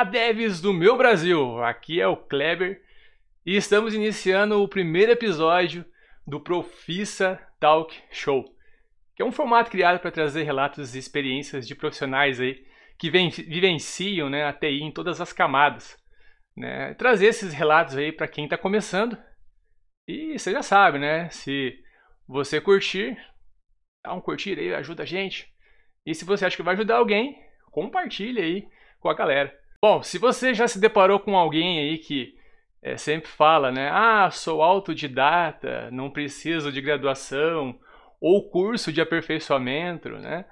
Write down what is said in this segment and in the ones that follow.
Olá, devs do meu Brasil! Aqui é o Kleber e estamos iniciando o primeiro episódio do Profissa Talk Show, que é um formato criado para trazer relatos e experiências de profissionais aí que vivenciam né, a TI em todas as camadas. Né? Trazer esses relatos aí para quem está começando e você já sabe, né? Se você curtir, dá um curtir aí, ajuda a gente. E se você acha que vai ajudar alguém, compartilhe aí com a galera. Bom, se você já se deparou com alguém aí que é, sempre fala, né? Ah, sou autodidata, não preciso de graduação ou curso de aperfeiçoamento, né?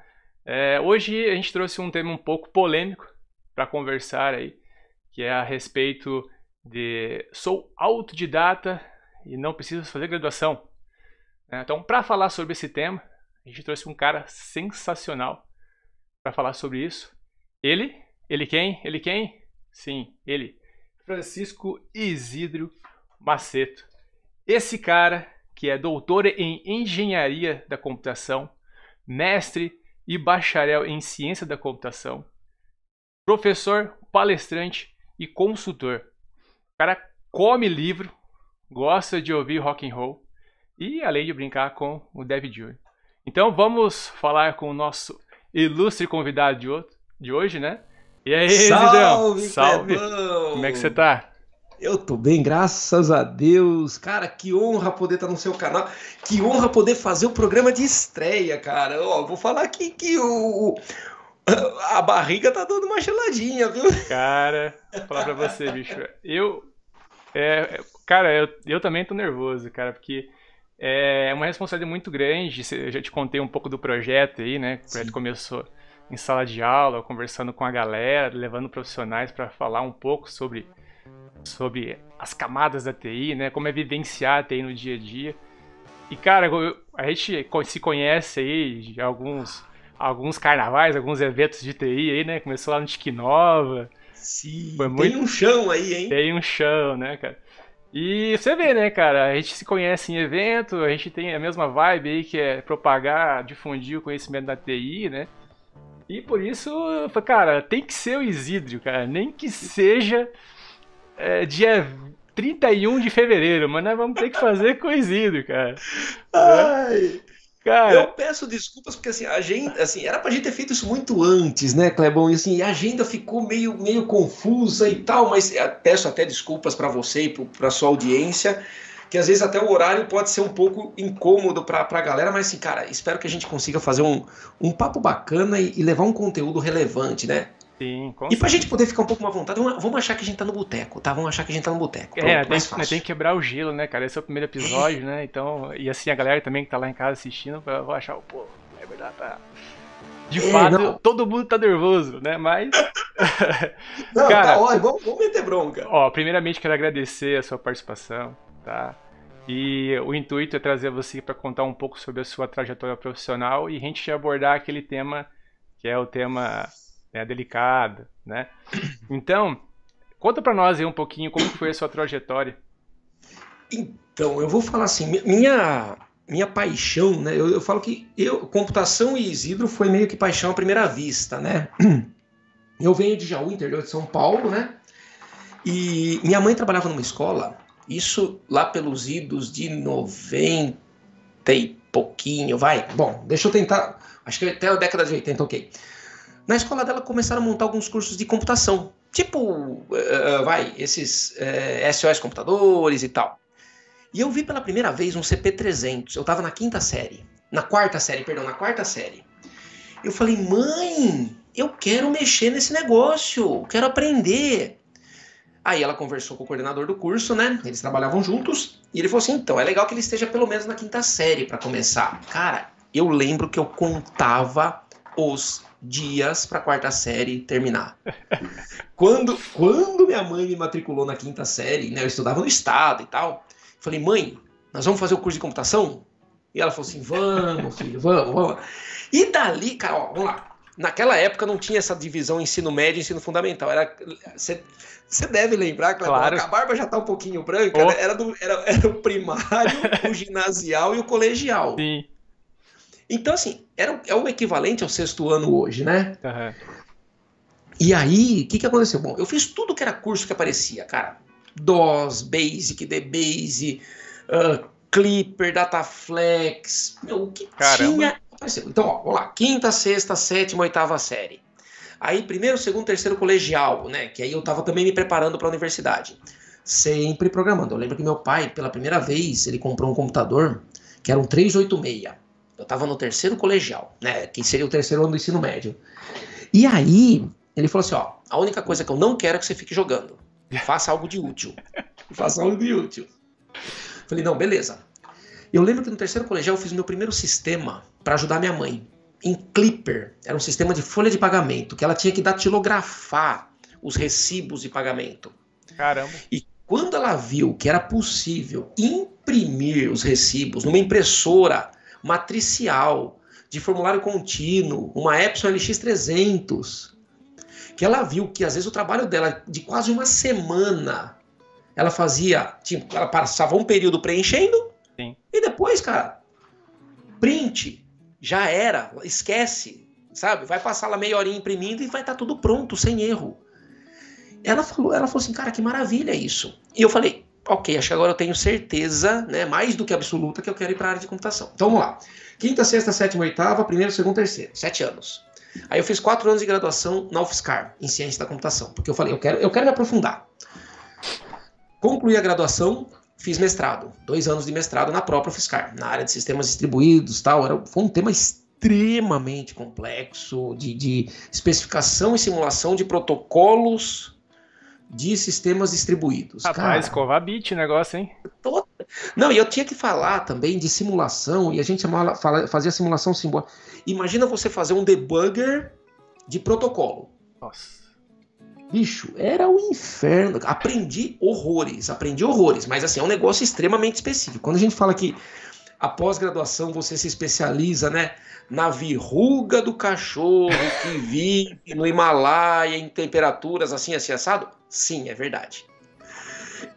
É, hoje a gente trouxe um tema um pouco polêmico para conversar aí, que é a respeito de sou autodidata e não preciso fazer graduação. É, então, para falar sobre esse tema, a gente trouxe um cara sensacional para falar sobre isso. Ele ele quem? Ele quem? Sim, ele. Francisco Isidro Maceto. Esse cara que é doutor em engenharia da computação, mestre e bacharel em ciência da computação, professor, palestrante e consultor. O cara come livro, gosta de ouvir rock and roll e além de brincar com o David Jr. Então vamos falar com o nosso ilustre convidado de hoje, né? E aí, Salve, Salve! Clebão. Como é que você tá? Eu tô bem, graças a Deus. Cara, que honra poder estar no seu canal. Que honra poder fazer o programa de estreia, cara. Ó, vou falar aqui que o, a barriga tá dando uma geladinha, viu? Cara, vou falar pra você, bicho. Eu. É, cara, eu, eu também tô nervoso, cara, porque é uma responsabilidade muito grande. Eu já te contei um pouco do projeto aí, né? O projeto Sim. começou em sala de aula, conversando com a galera, levando profissionais para falar um pouco sobre, sobre as camadas da TI, né? Como é vivenciar a TI no dia a dia. E, cara, a gente se conhece aí de alguns, alguns carnavais, alguns eventos de TI aí, né? Começou lá no Tique Nova. Sim, Foi muito... tem um chão aí, hein? Tem um chão, né, cara? E você vê, né, cara? A gente se conhece em evento, a gente tem a mesma vibe aí que é propagar, difundir o conhecimento da TI, né? E por isso, cara, tem que ser o Isidro, cara. Nem que seja é, dia 31 de fevereiro, mas nós vamos ter que fazer com o Isidro, cara. Ai. Cara, eu peço desculpas porque assim, a agenda, assim, era pra gente ter feito isso muito antes, né, Clebão? E assim, a agenda ficou meio, meio confusa e tal, mas peço até desculpas para você e para sua audiência que às vezes até o horário pode ser um pouco incômodo para a galera, mas assim, cara, espero que a gente consiga fazer um, um papo bacana e, e levar um conteúdo relevante, né? Sim, E pra gente poder ficar um pouco mais à vontade, vamos achar que a gente tá no boteco, tá? Vamos achar que a gente tá no boteco. É, tem, tem, que quebrar o gelo, né, cara? Esse é o primeiro episódio, né? Então, e assim, a galera também que tá lá em casa assistindo, vai achar, pô, é verdade, tá. De é, fato, não. todo mundo tá nervoso, né? Mas. não, cara, tá, ó, vamos, vamos meter bronca. Ó, primeiramente quero agradecer a sua participação tá? E o intuito é trazer você para contar um pouco sobre a sua trajetória profissional e a gente abordar aquele tema que é o tema né, delicado, né? Então, conta para nós aí um pouquinho como foi a sua trajetória. Então, eu vou falar assim, minha minha paixão, né? Eu, eu falo que eu computação e Isidro foi meio que paixão à primeira vista, né? Eu venho de Jaú, interior de São Paulo, né? E minha mãe trabalhava numa escola isso lá pelos idos de 90 e pouquinho, vai. Bom, deixa eu tentar. Acho que até a década de 80, ok. Na escola dela começaram a montar alguns cursos de computação. Tipo, uh, vai, esses uh, eh, SOS computadores e tal. E eu vi pela primeira vez um CP300. Eu tava na quinta série. Na quarta série, perdão, na quarta série. Eu falei, mãe, eu quero mexer nesse negócio, quero aprender. Aí ela conversou com o coordenador do curso, né? Eles trabalhavam juntos. E ele falou assim: então, é legal que ele esteja pelo menos na quinta série para começar. Cara, eu lembro que eu contava os dias para a quarta série terminar. quando, quando minha mãe me matriculou na quinta série, né? Eu estudava no estado e tal. Falei, mãe, nós vamos fazer o curso de computação? E ela falou assim: vamos, filho, vamos, vamos. E dali, cara, ó, vamos lá. Naquela época não tinha essa divisão ensino médio e ensino fundamental. Era você deve lembrar, claro. a barba já tá um pouquinho branca, oh. né? era, do, era, era o primário, o ginasial e o colegial. Sim. Então, assim, era, é o equivalente ao sexto ano hoje, né? Uhum. E aí, o que, que aconteceu? Bom, eu fiz tudo que era curso que aparecia, cara. DOS, Basic, DBase, uh, Clipper, Dataflex, meu, o que Caramba. tinha apareceu. Então, ó, vamos lá. Quinta, sexta, sétima, oitava série. Aí, primeiro, segundo, terceiro colegial, né? Que aí eu tava também me preparando para a universidade. Sempre programando. Eu lembro que meu pai, pela primeira vez, ele comprou um computador que era um 386. Eu tava no terceiro colegial, né? Que seria o terceiro ano do ensino médio. E aí, ele falou assim: ó, a única coisa que eu não quero é que você fique jogando. Faça algo de útil. Faça algo de útil. Falei, não, beleza. Eu lembro que no terceiro colegial eu fiz o meu primeiro sistema para ajudar minha mãe. Em Clipper, era um sistema de folha de pagamento, que ela tinha que datilografar os recibos de pagamento. Caramba. E quando ela viu que era possível imprimir os recibos numa impressora matricial de formulário contínuo, uma Epson LX300, que ela viu que às vezes o trabalho dela de quase uma semana ela fazia, tipo, ela passava um período preenchendo Sim. e depois, cara, print, já era, esquece, sabe? Vai passar lá meia horinha imprimindo e vai estar tá tudo pronto, sem erro. Ela falou, ela falou assim, cara, que maravilha isso. E eu falei, ok, acho que agora eu tenho certeza, né, mais do que absoluta, que eu quero ir para a área de computação. Então vamos lá. Quinta, sexta, sétima, oitava, primeiro, segundo, terceiro. Sete anos. Aí eu fiz quatro anos de graduação na UFSCar, em ciência da computação, porque eu falei, eu quero, eu quero me aprofundar. Concluí a graduação, fiz mestrado, dois anos de mestrado na própria UFSCar, na área de sistemas distribuídos tal. Era, foi um tema extremamente complexo de, de especificação e simulação de protocolos de sistemas distribuídos. Rapaz, escovar bit negócio, hein? Não, e eu tinha que falar também de simulação, e a gente chamava, fazia simulação simbólica. Imagina você fazer um debugger de protocolo. Nossa. Bicho, era um inferno. Aprendi horrores, aprendi horrores, mas assim, é um negócio extremamente específico. Quando a gente fala que a pós-graduação você se especializa, né, na verruga do cachorro que vive no Himalaia em temperaturas assim, assim, assado, sim, é verdade.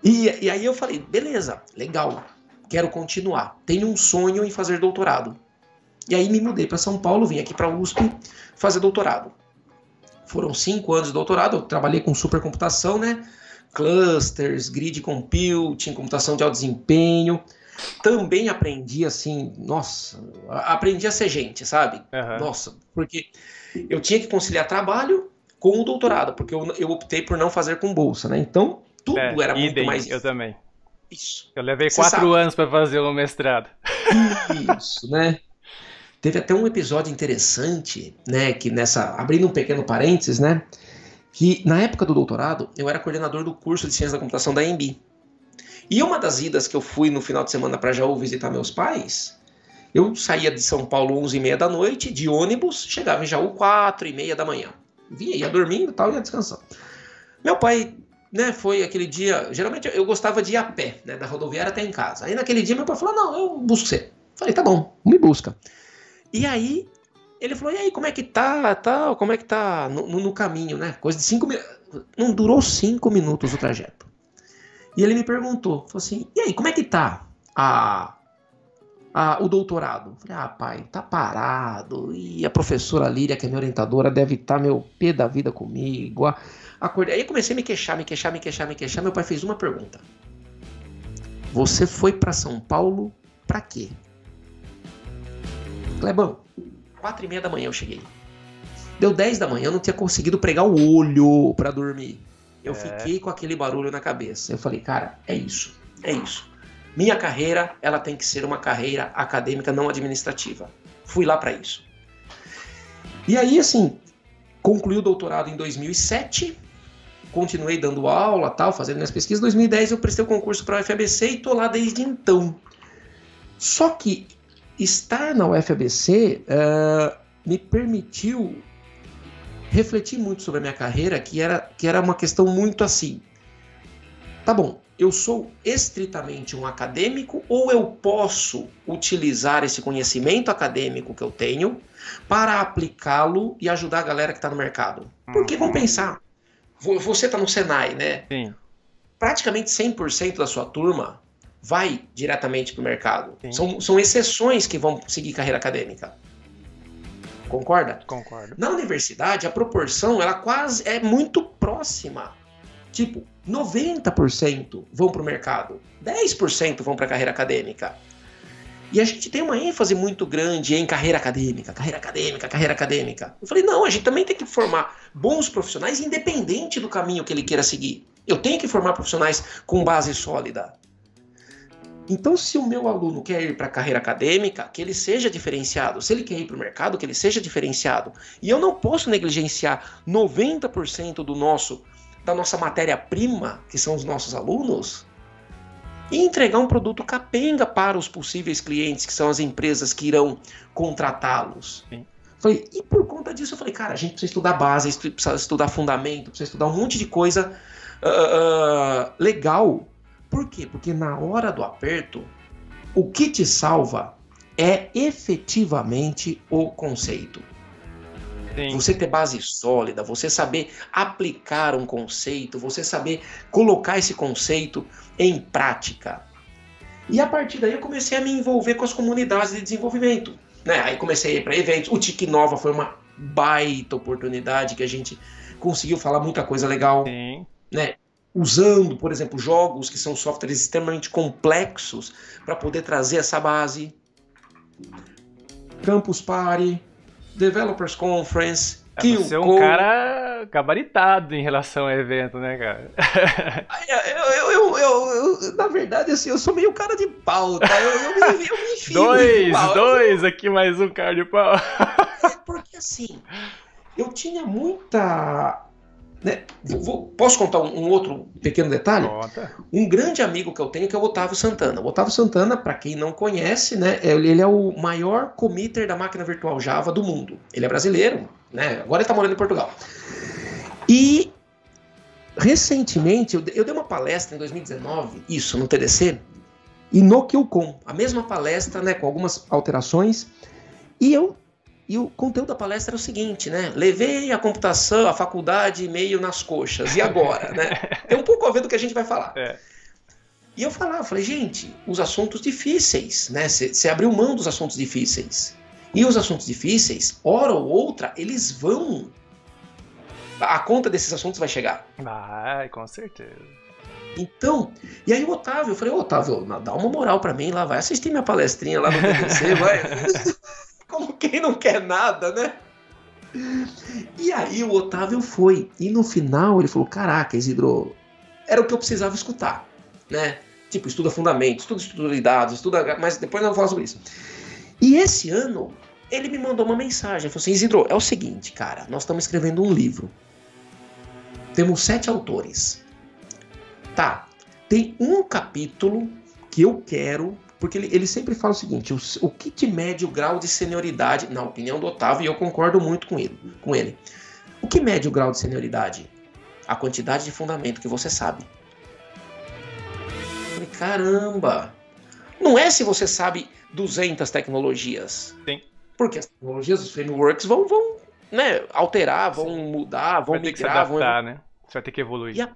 E, e aí eu falei, beleza, legal, quero continuar. Tenho um sonho em fazer doutorado. E aí me mudei para São Paulo, vim aqui para a USP fazer doutorado. Foram cinco anos de doutorado, eu trabalhei com supercomputação, né? Clusters, grid computing, computação de alto desempenho. Também aprendi assim, nossa, aprendi a ser gente, sabe? Uhum. Nossa, porque eu tinha que conciliar trabalho com o doutorado, porque eu, eu optei por não fazer com bolsa, né? Então, tudo é, era muito mais. Eu também. Isso. Eu levei Você quatro sabe. anos para fazer o mestrado. Isso, né? Teve até um episódio interessante, né? Que nessa. Abrindo um pequeno parênteses, né? Que na época do doutorado, eu era coordenador do curso de ciência da computação da EMB. E uma das idas que eu fui no final de semana para Jaú visitar meus pais, eu saía de São Paulo 11h30 da noite, de ônibus, chegava em Jaú 4h30 da manhã. Vinha, ia dormindo e tal, ia descansando. Meu pai né, foi aquele dia. Geralmente eu gostava de ir a pé, né, da rodoviária até em casa. Aí naquele dia meu pai falou: Não, eu busco você. Falei: Tá bom, me busca. E aí ele falou: E aí, como é que tá? Tal, como é que tá no, no, caminho, né? Coisa de cinco minutos. Não durou cinco minutos o trajeto. E ele me perguntou: falou assim, E aí, como é que tá a, a, o doutorado? Falei: Ah, pai, tá parado. E a professora Líria, que é minha orientadora, deve estar tá, meu pé da vida comigo. Acordei. Aí comecei a me queixar, me queixar, me queixar, me queixar. Meu pai fez uma pergunta. Você foi para São Paulo para quê? Clebão, quatro e meia da manhã eu cheguei. Deu 10 da manhã, eu não tinha conseguido pregar o olho para dormir. Eu é. fiquei com aquele barulho na cabeça. Eu falei, cara, é isso, é isso. Minha carreira, ela tem que ser uma carreira acadêmica, não administrativa. Fui lá para isso. E aí, assim, concluí o doutorado em 2007 continuei dando aula, tal, fazendo minhas pesquisas. Em 2010 eu prestei o concurso para a UFABC e tô lá desde então. Só que estar na UFABC uh, eh, me permitiu refletir muito sobre a minha carreira, que era, que era uma questão muito assim. Tá bom, eu sou estritamente um acadêmico ou eu posso utilizar esse conhecimento acadêmico que eu tenho para aplicá-lo e ajudar a galera que está no mercado? Porque vamos pensar, você está no Senai, né? Sim. Praticamente 100% da sua turma vai diretamente para o mercado. São, são exceções que vão seguir carreira acadêmica. Concorda? Concordo. Na universidade, a proporção ela quase é muito próxima. Tipo, 90% vão para o mercado, 10% vão para a carreira acadêmica. E a gente tem uma ênfase muito grande em carreira acadêmica, carreira acadêmica, carreira acadêmica. Eu falei, não, a gente também tem que formar bons profissionais independente do caminho que ele queira seguir. Eu tenho que formar profissionais com base sólida. Então, se o meu aluno quer ir para a carreira acadêmica, que ele seja diferenciado. Se ele quer ir para o mercado, que ele seja diferenciado. E eu não posso negligenciar 90% do nosso da nossa matéria-prima, que são os nossos alunos, e entregar um produto capenga para os possíveis clientes, que são as empresas que irão contratá-los. Falei, e por conta disso eu falei, cara, a gente precisa estudar base, precisa estudar fundamento, precisa estudar um monte de coisa uh, uh, legal. Por quê? Porque na hora do aperto, o que te salva é efetivamente o conceito. Sim. Você ter base sólida, você saber aplicar um conceito, você saber colocar esse conceito em prática. E a partir daí eu comecei a me envolver com as comunidades de desenvolvimento. Né? Aí comecei a ir para eventos. O Tique Nova foi uma baita oportunidade que a gente conseguiu falar muita coisa legal. Sim. Né? Usando, por exemplo, jogos que são softwares extremamente complexos para poder trazer essa base. Campus Party, Developers Conference, é, você é um cara gabaritado em relação ao evento, né, cara? eu, eu, eu, eu, na verdade, assim, eu sou meio cara de pau, tá? Eu, eu, me, eu me enfio Dois, dois, aqui mais um cara de pau. É porque, assim, eu tinha muita né? Vou, posso contar um, um, outro pequeno detalhe? Um grande amigo que eu tenho que é o Otávio Santana. O Otávio Santana, para quem não conhece, né, é, ele é o maior committer da máquina virtual Java do mundo. Ele é brasileiro, né? agora ele está morando em Portugal. E recentemente, eu, eu dei uma palestra em 2019, isso, no TDC, e no QCon, a mesma palestra, né, com algumas alterações, e eu e o conteúdo da palestra era o seguinte, né? Levei a computação, a faculdade meio nas coxas. E agora, né? Tem um pouco a ver do que a gente vai falar. É. E eu falava, falei, gente, os assuntos difíceis, né? Você abriu mão dos assuntos difíceis. E os assuntos difíceis, hora ou outra, eles vão. A conta desses assuntos vai chegar. Vai, com certeza. Então, e aí o Otávio, eu falei, Otávio, dá uma moral para mim lá, vai assistir minha palestrinha lá no BBC, vai. Como quem não quer nada, né? E aí o Otávio foi. E no final ele falou: Caraca, Isidro, era o que eu precisava escutar, né? Tipo, estuda fundamentos, estuda estrutura estuda. Mas depois nós vamos falar sobre isso. E esse ano ele me mandou uma mensagem. Ele falou assim: Isidro, é o seguinte, cara, nós estamos escrevendo um livro. Temos sete autores. Tá, tem um capítulo que eu quero porque ele, ele sempre fala o seguinte: o, o que te mede o grau de senioridade, na opinião do Otávio, e eu concordo muito com ele, com ele. O que mede o grau de senioridade? A quantidade de fundamento que você sabe. falei, caramba! Não é se você sabe 200 tecnologias. Sim. Porque as tecnologias, os frameworks vão, vão né, alterar, vão Sim. mudar, vão vai migrar. Ter que se adaptar, vão... né? Você vai ter que evoluir. E a,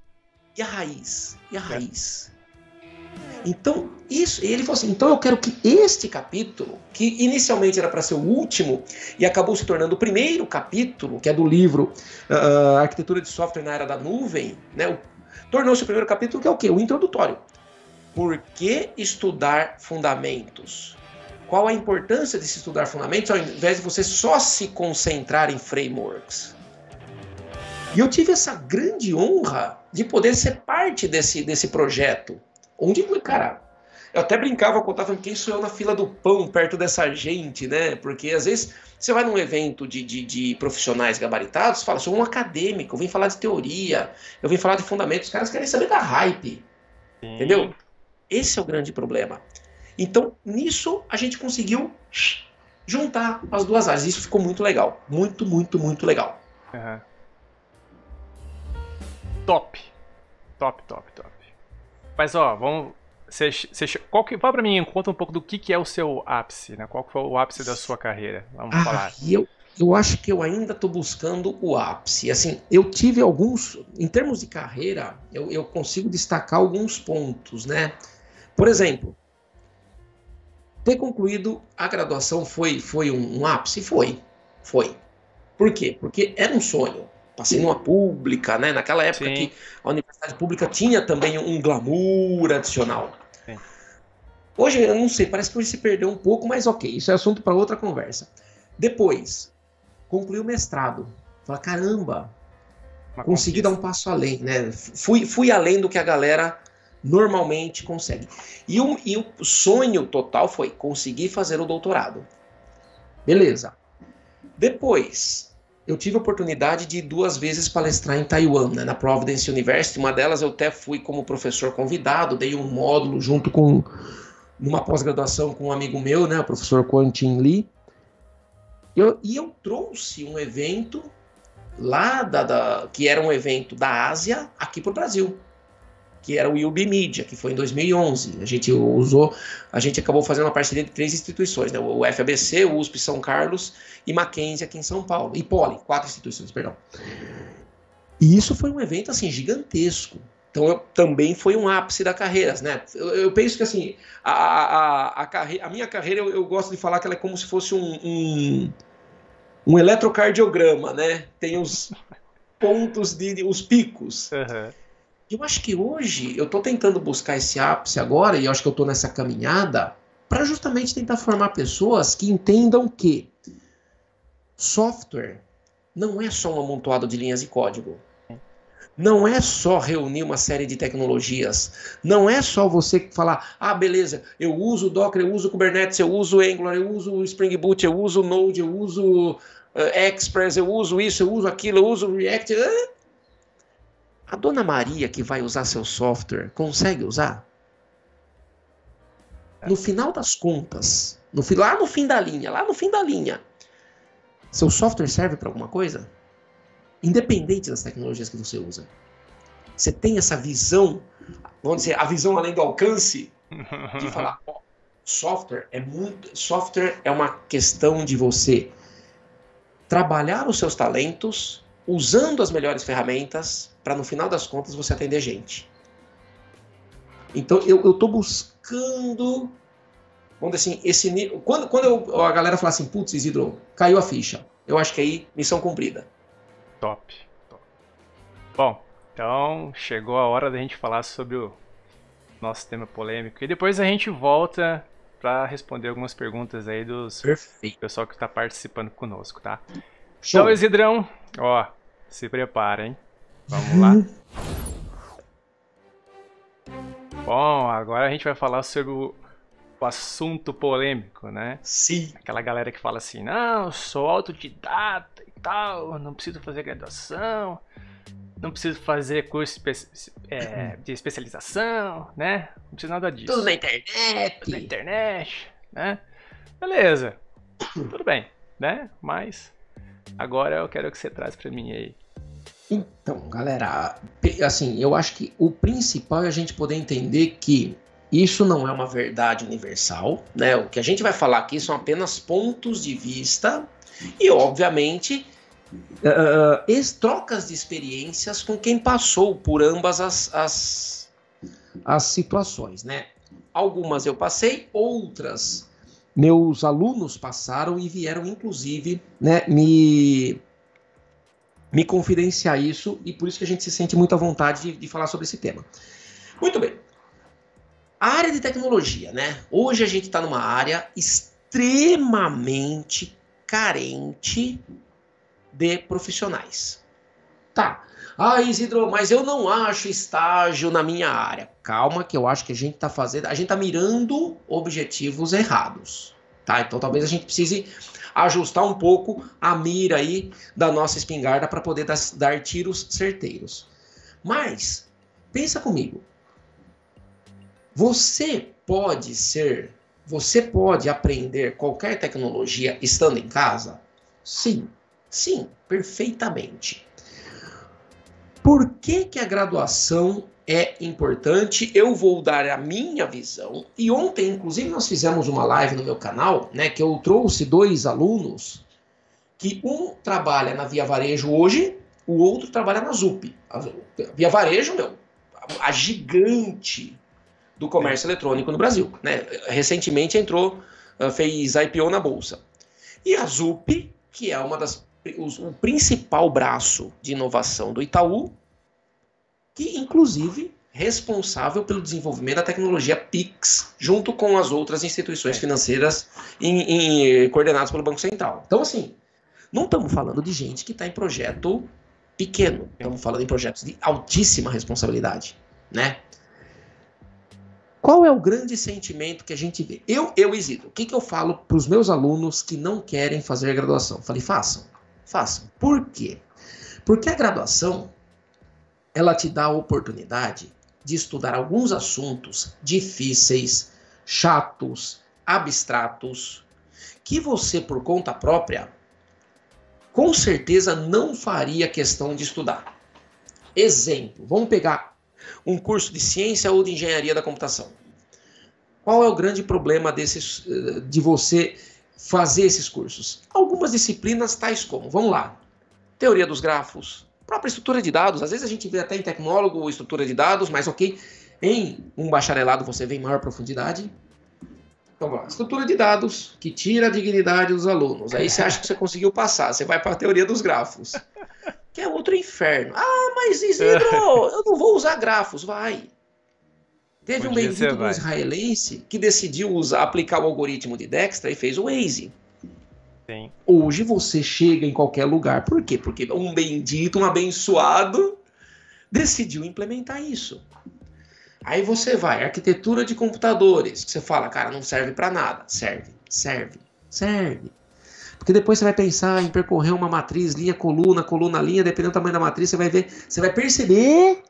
e a raiz? E a é. raiz? Então, isso, ele falou assim: então eu quero que este capítulo, que inicialmente era para ser o último e acabou se tornando o primeiro capítulo, que é do livro uh, Arquitetura de Software na Era da Nuvem, né, tornou-se o primeiro capítulo, que é o quê? O introdutório. Por que estudar fundamentos? Qual a importância de se estudar fundamentos ao invés de você só se concentrar em frameworks? E eu tive essa grande honra de poder ser parte desse, desse projeto. Onde, cara, eu até brincava com o Otávio, quem sou eu na fila do pão perto dessa gente, né? Porque às vezes você vai num evento de, de, de profissionais gabaritados, fala, sou um acadêmico, eu vim falar de teoria, eu vim falar de fundamentos, os caras querem saber da hype. Sim. Entendeu? Esse é o grande problema. Então, nisso a gente conseguiu juntar as duas áreas. Isso ficou muito legal. Muito, muito, muito legal. Uhum. Top. Top, top, top. Mas ó, vamos. Você, você, qual que, fala pra mim, conta um pouco do que, que é o seu ápice, né? Qual foi o ápice da sua carreira? Vamos ah, falar. Eu, eu acho que eu ainda estou buscando o ápice. Assim, eu tive alguns. Em termos de carreira, eu, eu consigo destacar alguns pontos, né? Por exemplo, ter concluído a graduação foi, foi um, um ápice? Foi. Foi. Por quê? Porque era um sonho. Passei numa pública, né? Naquela época Sim. que a universidade pública tinha também um glamour adicional. Sim. Hoje, eu não sei, parece que hoje se perdeu um pouco, mas ok, isso é assunto para outra conversa. Depois, concluí o mestrado. Falei, caramba, Uma consegui conquista. dar um passo além, né? Fui, fui além do que a galera normalmente consegue. E o, e o sonho total foi conseguir fazer o doutorado. Beleza. Depois, eu tive a oportunidade de duas vezes palestrar em Taiwan, né, na Providence University. Uma delas eu até fui como professor convidado, dei um módulo junto com numa pós-graduação com um amigo meu, né, o professor Quentin Lee. Eu, e eu trouxe um evento lá da, da, que era um evento da Ásia aqui para o Brasil que era o UB Media, que foi em 2011. A gente usou, a gente acabou fazendo uma parceria de três instituições, né? o FABC, o USP São Carlos e Mackenzie aqui em São Paulo, e Poli, quatro instituições, perdão. E isso foi um evento assim gigantesco. Então eu, também foi um ápice da carreira, né? Eu, eu penso que assim a, a, a, carre, a minha carreira eu, eu, gosto de falar que ela é como se fosse um, um, um eletrocardiograma, né? Tem os pontos de, de os picos. Uhum. Eu acho que hoje eu estou tentando buscar esse ápice agora, e acho que eu estou nessa caminhada, para justamente tentar formar pessoas que entendam que software não é só um amontoado de linhas de código. Não é só reunir uma série de tecnologias. Não é só você falar, ah, beleza, eu uso Docker, eu uso Kubernetes, eu uso Angular, eu uso Spring Boot, eu uso Node, eu uso uh, Express, eu uso isso, eu uso aquilo, eu uso React. A dona Maria que vai usar seu software consegue usar? É. No final das contas, no, lá no fim da linha, lá no fim da linha, seu software serve para alguma coisa? Independente das tecnologias que você usa. Você tem essa visão, vamos dizer, a visão além do alcance, de falar, ó, software é muito, software é uma questão de você trabalhar os seus talentos usando as melhores ferramentas para no final das contas você atender gente. Então eu estou buscando, vamos dizer assim, esse nível. Quando, quando eu, a galera fala assim, putz, Isidro, caiu a ficha. Eu acho que aí, missão cumprida. Top. top. Bom, então chegou a hora da gente falar sobre o nosso tema polêmico. E depois a gente volta para responder algumas perguntas aí dos Perfeito. pessoal que está participando conosco, tá? Show. Então, Isidrão, ó, se prepara, hein? Vamos lá. Bom, agora a gente vai falar sobre o, o, assunto polêmico, né? Sim. Aquela galera que fala assim, não, sou autodidata e tal, não preciso fazer graduação, não preciso fazer curso espe é, de especialização, né? Não preciso nada disso. Tudo na internet. Tudo na internet, né? Beleza, tudo bem, né? Mas agora eu quero que você traz para mim aí então, galera, assim, eu acho que o principal é a gente poder entender que isso não é uma verdade universal, né? O que a gente vai falar aqui são apenas pontos de vista e, obviamente, uh, trocas de experiências com quem passou por ambas as, as, as situações, né? Algumas eu passei, outras meus alunos passaram e vieram, inclusive, né, me me confidenciar isso e por isso que a gente se sente muito à vontade de, de falar sobre esse tema. Muito bem. A área de tecnologia, né? Hoje a gente está numa área extremamente carente de profissionais. Tá. Ah, Isidro, mas eu não acho estágio na minha área. Calma, que eu acho que a gente está fazendo, a gente está mirando objetivos errados. Tá? Então talvez a gente precise ajustar um pouco a mira aí da nossa espingarda para poder dar, dar tiros certeiros. Mas, pensa comigo. Você pode ser, você pode aprender qualquer tecnologia estando em casa? Sim, sim, perfeitamente. Por que, que a graduação é importante. Eu vou dar a minha visão. E ontem, inclusive, nós fizemos uma live no meu canal, né, que eu trouxe dois alunos que um trabalha na Via Varejo hoje, o outro trabalha na ZUP. A Via Varejo, meu, a gigante do comércio eletrônico no Brasil, né? Recentemente entrou, ah, fez IPO na bolsa. E a ZUP que é uma das o, principal braço de inovação do Itaú, que inclusive responsável pelo desenvolvimento da tecnologia Pix, junto com as outras instituições financeiras em, em, coordenadas pelo Banco Central. Então, assim, não estamos falando de gente que está em projeto pequeno, estamos falando em projetos de altíssima responsabilidade, né? Qual é o grande sentimento que a gente vê? Eu, eu Isidro, o que, que eu falo para os meus alunos que não querem fazer graduação? Falei, façam, façam. Por quê? Porque a graduação, ela te dá a oportunidade de estudar alguns assuntos difíceis, chatos, abstratos, que você, por conta própria, com certeza não faria questão de estudar. Exemplo, vamos pegar um curso de ciência ou de engenharia da computação. Qual é o grande problema desses, eh, de você fazer esses cursos? Algumas disciplinas tais como, vamos lá, teoria dos grafos, própria estrutura de dados. Às vezes a gente vê até em tecnólogo estrutura de dados, mas ok, em um bacharelado você vê em maior profundidade. Então, vamos lá. Estrutura de dados que tira a dignidade dos alunos. Aí você acha que você conseguiu passar, você vai para a teoria dos grafos, que é outro inferno. Ah, mas Isidro, eu não vou usar grafos. Vai. Teve um bendito israelense que decidiu usar, aplicar o algoritmo de Dextra e fez o Waze. Sim. Hoje você chega em qualquer lugar. Por quê? Porque um bendito, um abençoado decidiu implementar isso. Aí você vai, arquitetura de computadores, que você fala, cara, não serve para nada. Serve, serve, serve. Porque depois você vai pensar em percorrer uma matriz, linha, coluna, coluna, linha, dependendo do tamanho da matriz, você vai ver, você vai perceber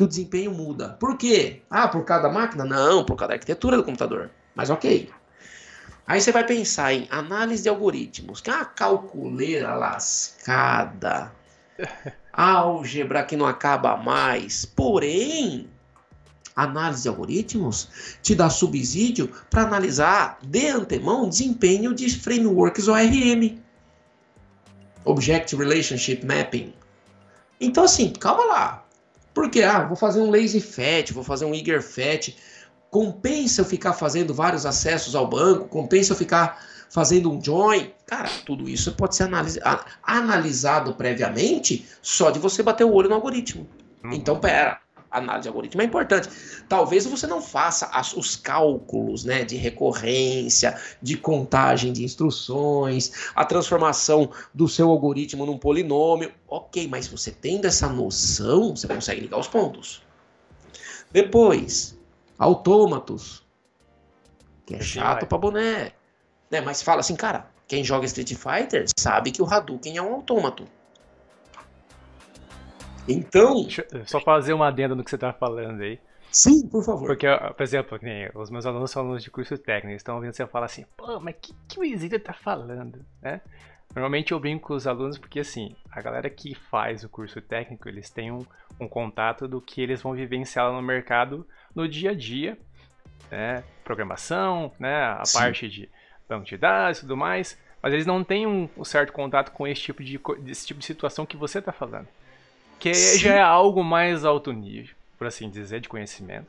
que o desempenho muda. Por quê? Ah, por causa da máquina? Não, por causa da arquitetura do computador. Mas ok. Aí você vai pensar em análise de algoritmos, que é uma calculeira lascada, álgebra que não acaba mais. Porém, análise de algoritmos te dá subsídio para analisar de antemão o desempenho de frameworks ORM. Object Relationship Mapping. Então assim, calma lá. Porque, ah, vou fazer um lazy fetch, vou fazer um eager fetch. Compensa eu ficar fazendo vários acessos ao banco? Compensa eu ficar fazendo um join? Cara, tudo isso pode ser analisado previamente só de você bater o olho no algoritmo. Uhum. Então, pera, análise de algoritmo é importante. Talvez você não faça as, os cálculos né, de recorrência, de contagem de instruções, a transformação do seu algoritmo num polinômio. Ok, mas você tendo essa noção, você consegue ligar os pontos. Depois, autômatos, que é chato pra boné. Né? Mas fala assim, cara, quem joga Street Fighter sabe que o Hadouken é um autômato. Então. Deixa eu só fazer uma adenda no que você tá falando aí. Sim, por favor. Porque, por exemplo, os meus alunos são alunos de curso técnico, estão ouvindo você falar assim, pô, mas o que, que o Isidro tá falando, né? Normalmente eu brinco com os alunos porque, assim, a galera que faz o curso técnico, eles têm um, um contato do que eles vão vivenciar no mercado no dia a dia, né? Programação, né? A Sim. parte de banco de dados e tudo mais, mas eles não têm um, um certo contato com esse tipo de, esse tipo de situação que você está falando. Que Sim. já é algo mais alto nível, por assim dizer, de conhecimento,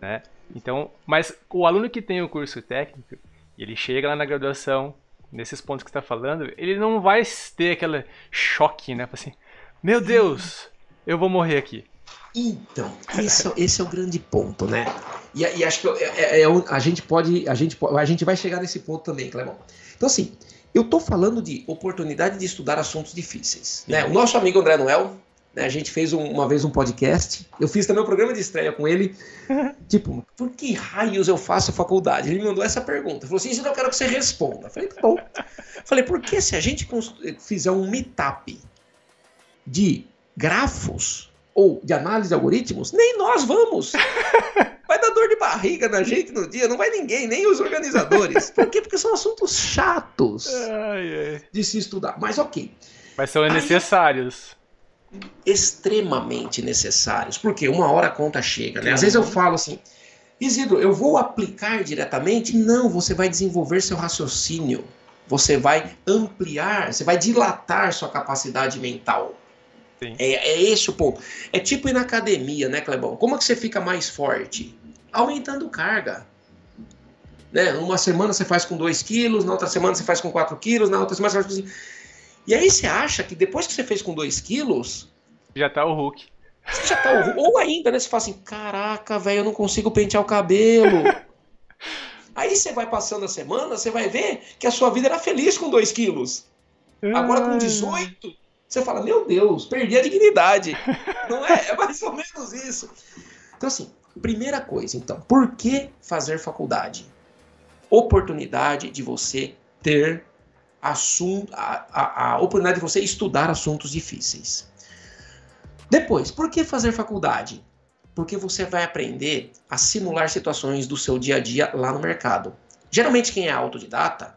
né? Então, mas o aluno que tem o curso técnico, ele chega lá na graduação, nesses pontos que está falando, ele não vai ter aquele choque, né? Assim, meu Deus, eu vou morrer aqui. Então, esse, é esse é o grande ponto, né? E, e acho que é, é, é, a gente pode, a gente a gente vai chegar nesse ponto também, Clemão. Então, assim, eu tô falando de oportunidade de estudar assuntos difíceis, né? O nosso amigo André Noel, a gente fez um, uma vez um podcast. Eu fiz também um programa de estreia com ele. tipo, por que raios eu faço faculdade? Ele me mandou essa pergunta. Ele falou assim: isso eu quero que você responda. Eu falei, tá bom. falei, por que se a gente fizer um meetup de grafos ou de análise de algoritmos, nem nós vamos. Vai dar dor de barriga na gente no dia, não vai ninguém, nem os organizadores. Por quê? Porque são assuntos chatos ai, ai. de se estudar. Mas ok. Mas são necessários extremamente necessários, porque uma hora a conta chega, né? Às vezes eu falo assim, Isidro, eu vou aplicar diretamente? Não, você vai desenvolver seu raciocínio, você vai ampliar, você vai dilatar sua capacidade mental. É, é, esse o ponto. É tipo ir na academia, né, Clebão? Como é que você fica mais forte? Aumentando carga. Né? Uma semana você faz com 2 quilos, na outra semana você faz com 4 quilos, na outra semana você faz com... E aí você acha que depois que você fez com 2 quilos... Já tá o Hulk. Você já tá o Hulk. Ou ainda, né? Você fala assim, caraca, velho, eu não consigo pentear o cabelo. aí você vai passando a semana, você vai ver que a sua vida era feliz com 2 quilos. Agora com 18, você fala, meu Deus, perdi a dignidade. Não é? É mais ou menos isso. Então, assim, primeira coisa, então, por que fazer faculdade? Oportunidade de você ter assunto, a, a, a oportunidade de você estudar assuntos difíceis. Depois, por que fazer faculdade? Porque você vai aprender a simular situações do seu dia a dia lá no mercado. Geralmente, quem é autodidata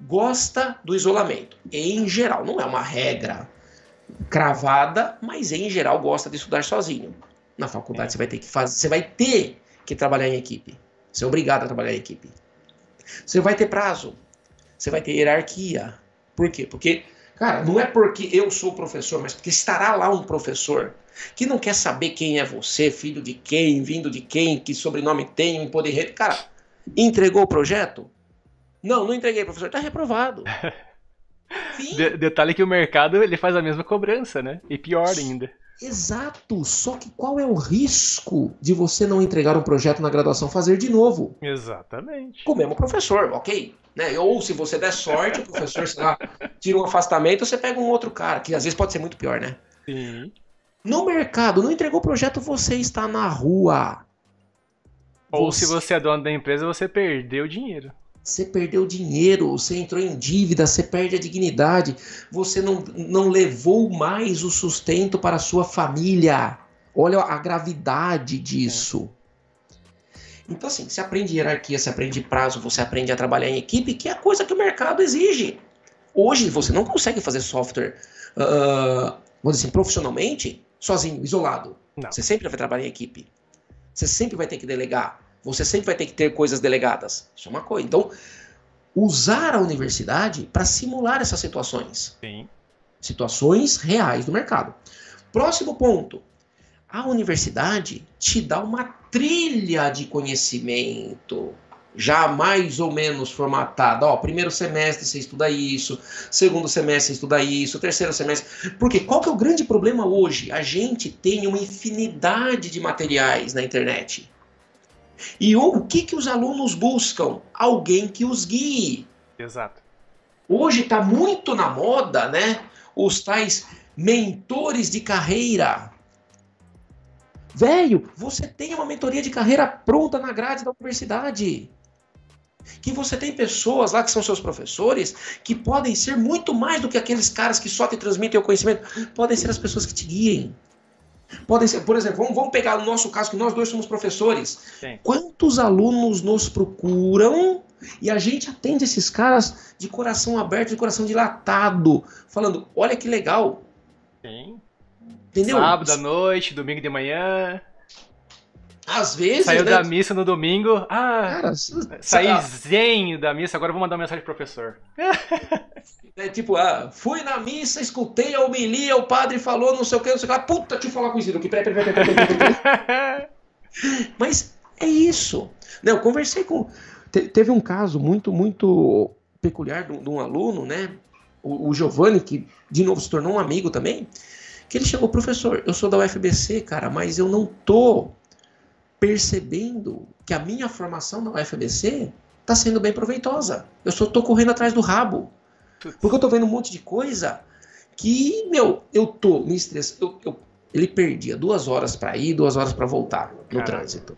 gosta do isolamento. Em geral, não é uma regra cravada, mas em geral gosta de estudar sozinho. Na faculdade é. você vai ter que fazer, você vai ter que trabalhar em equipe. Você é obrigado a trabalhar em equipe. Você vai ter prazo. Você vai ter hierarquia. Por quê? Porque, cara, não é porque eu sou professor, mas porque estará lá um professor que não quer saber quem é você, filho de quem, vindo de quem, que sobrenome tem, em poder. Cara, entregou o projeto? Não, não entreguei, professor. Está reprovado. De detalhe que o mercado ele faz a mesma cobrança, né? E pior ainda. Exato. Só que qual é o risco de você não entregar um projeto na graduação fazer de novo? Exatamente. Com o mesmo professor, ok? Né? Ou se você der sorte, o professor, sei lá, tira um afastamento, você pega um outro cara, que às vezes pode ser muito pior, né? Sim. No mercado, não entregou o projeto, você está na rua. Ou você... se você é dono da empresa, você perdeu dinheiro. Você perdeu dinheiro, você entrou em dívida, você perde a dignidade, você não, não levou mais o sustento para a sua família. Olha a gravidade disso. Então, assim, você aprende hierarquia, você aprende prazo, você aprende a trabalhar em equipe, que é a coisa que o mercado exige. Hoje, você não consegue fazer software, uh, vamos dizer assim, profissionalmente, sozinho, isolado. Não. Você sempre vai trabalhar em equipe. Você sempre vai ter que delegar. Você sempre vai ter que ter coisas delegadas. Isso é uma coisa. Então, usar a universidade para simular essas situações. Sim. Situações reais do mercado. Próximo ponto. A universidade te dá uma trilha de conhecimento já mais ou menos formatada. Ó, primeiro semestre você estuda isso, segundo semestre você estuda isso, terceiro semestre. Porque qual que é o grande problema hoje? A gente tem uma infinidade de materiais na internet. E o, que, que os alunos buscam? Alguém que os guie. Exato. Hoje está muito na moda, né? Os tais mentores de carreira. Velho, você tem uma mentoria de carreira pronta na grade da universidade. Que você tem pessoas lá que são seus professores que podem ser muito mais do que aqueles caras que só te transmitem o conhecimento. Podem ser as pessoas que te guiem. Podem ser, por exemplo, vamos, vamos pegar o nosso caso que nós dois somos professores. Sim. Quantos alunos nos procuram e a gente atende esses caras de coração aberto, de coração dilatado, falando: olha que legal. Sim. Entendeu? Sábado à noite, domingo de manhã. Às vezes. Saiu né? da missa no domingo. Ah, Cara, saí ah, zen da missa, agora vou mandar uma mensagem pro professor. É tipo, ah, fui na missa, escutei a homilia, o padre falou não sei o que, não sei o que. lá. Puta, deixa eu falar com o Isidro aqui. Peraí, peraí, peraí, peraí. Mas é isso. Não, eu conversei com. te- teve um caso muito, muito peculiar de um, de um aluno, né? O, o Giovanni, que de novo se tornou um amigo também. Que ele chegou, professor, eu sou da UFBC, cara, mas eu não tô percebendo que a minha formação na UFBC está sendo bem proveitosa. Eu só tô correndo atrás do rabo. Porque eu tô vendo um monte de coisa que, meu, eu tô me estressando. Eu, eu- ele perdia duas horas para ir, duas horas para voltar no Caramba. trânsito.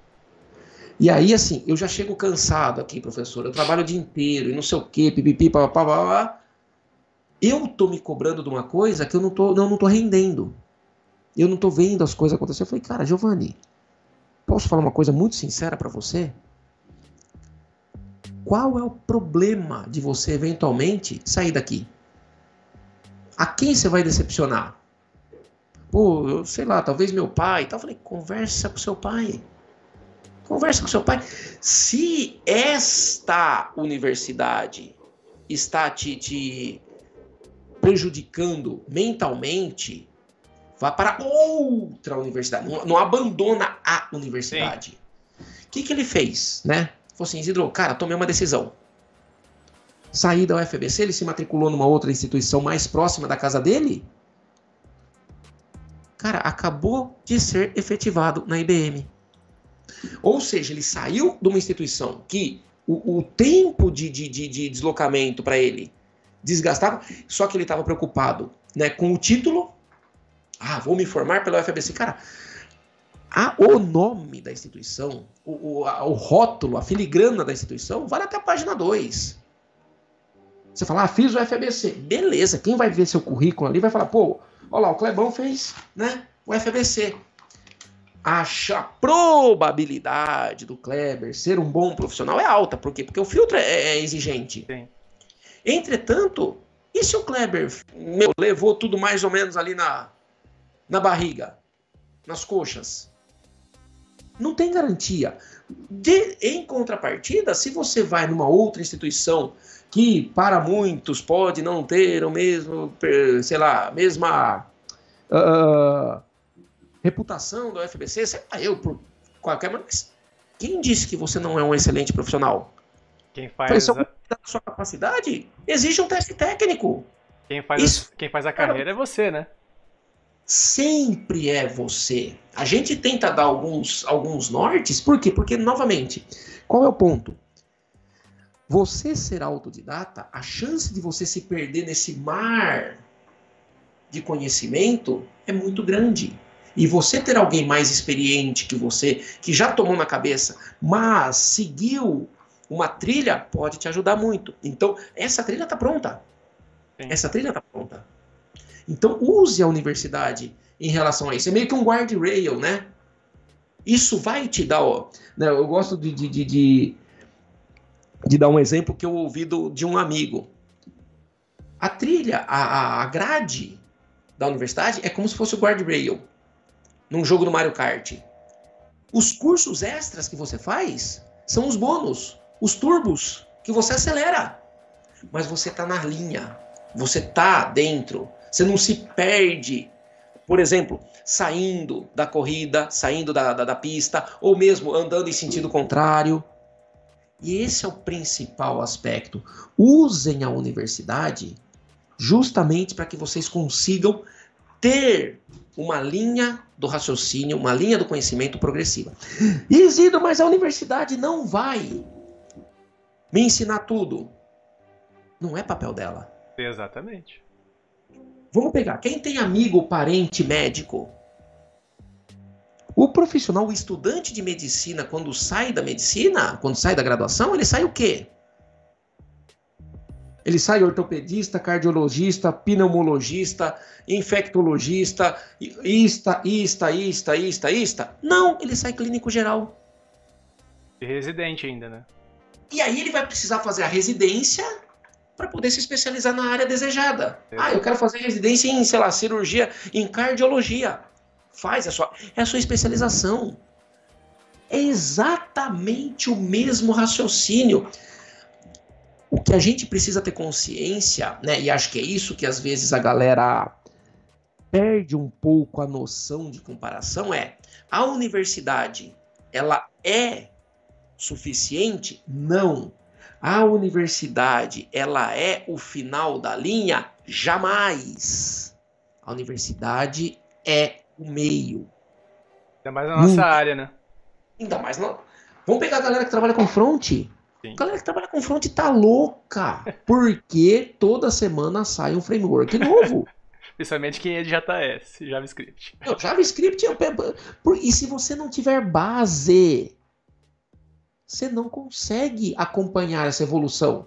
E aí, assim, eu já chego cansado aqui, professor. Eu trabalho o dia inteiro e não sei o quê, pipipi, papapá, papapá. Eu tô me cobrando de uma coisa que eu não tô, não, não tô rendendo. Eu não tô vendo as coisas acontecer. Eu falei, cara, Giovanni, posso falar uma coisa muito sincera para você? Qual é o problema de você eventualmente sair daqui? A quem você vai decepcionar? Pô, eu sei lá, talvez meu pai. e tal. Eu falei, conversa com seu pai. Conversa com seu pai. Se esta universidade está te, te prejudicando mentalmente, vá para outra universidade. Não, não abandona a universidade. O que, que ele fez, né? Falou assim, Isidro, cara, tomei uma decisão. Saí da UFBC, ele se matriculou numa outra instituição mais próxima da casa dele. Cara, acabou de ser efetivado na IBM. Ou seja, ele saiu de uma instituição que o, o tempo de, de, de, de deslocamento para ele desgastava, só que ele estava preocupado né, com o título. Ah, vou me formar pela UFBC. Cara, a, o nome da instituição, o, o, a, o rótulo, a filigrana da instituição, vale até a página 2. Você fala, ah, fiz o FBC. Beleza, quem vai ver seu currículo ali vai falar, pô, olha lá, o Clebão fez né, o FBC a probabilidade do Kleber ser um bom profissional é alta. Por quê? Porque o filtro é, é exigente. Sim. Entretanto, e se o Kleber meu, levou tudo mais ou menos ali na, na barriga, nas coxas? Não tem garantia. De, em contrapartida, se você vai numa outra instituição que para muitos pode não ter o mesmo, sei lá, mesma uh, reputação da UFBC, sei lá, eu, por qualquer maneira. Quem disse que você não é um excelente profissional? Quem faz. a... da sua capacidade, exige um teste técnico. Quem faz, Isso, quem faz a carreira é você, né? Sempre é você. A gente tenta dar alguns, alguns nortes, por quê? Porque, novamente, qual é o ponto? Você ser autodidata, a chance de você se perder nesse mar de conhecimento é muito grande. E você ter alguém mais experiente que você, que já tomou na cabeça, mas seguiu uma trilha, pode te ajudar muito. Então, essa trilha está pronta. Sim. Essa trilha está pronta. Então, use a universidade em relação a isso. É meio que um guardrail, né? Isso vai te dar. Ó, né, eu gosto de, de, de, de, de dar um exemplo que eu ouvi do, de um amigo. A trilha, a, a grade da universidade é como se fosse o guardrail num jogo do Mario Kart. Os cursos extras que você faz são os bônus, os turbos que você acelera. Mas você está na linha, você está dentro, você não se perde. Por exemplo, saindo da corrida, saindo da, da, da pista, ou mesmo andando em sentido contrário. E esse é o principal aspecto. Usem a universidade justamente para que vocês consigam ter uma linha do raciocínio, uma linha do conhecimento progressiva. Isidro, mas a universidade não vai me ensinar tudo. Não é papel dela. Exatamente. Vamos pegar. Quem tem amigo, parente médico? O profissional, o estudante de medicina, quando sai da medicina, quando sai da graduação, ele sai o quê? Ele sai ortopedista, cardiologista, pneumologista, infectologista, ista, ista, ista, ista, ista. Não, ele sai clínico geral. E residente ainda, né? E aí ele vai precisar fazer a residência para poder se especializar na área desejada. Ah, eu quero fazer residência em, sei lá, cirurgia, em cardiologia. Faz a sua, é a sua especialização. É exatamente o mesmo raciocínio. O que a gente precisa ter consciência, né, e acho que é isso que às vezes a galera perde um pouco a noção de comparação, é a universidade, ela é suficiente? Não. A universidade, ela é o final da linha? Jamais. A universidade é o meio. Ainda mais na nossa Nunca. área, né? Ainda mais na... Vamos pegar a galera que trabalha com front. Sim. A galera que trabalha com front tá louca. Porque toda semana sai um framework novo. Principalmente quem é de JS, JavaScript. Não, JavaScript, é e se você não tiver base, você não consegue acompanhar essa evolução.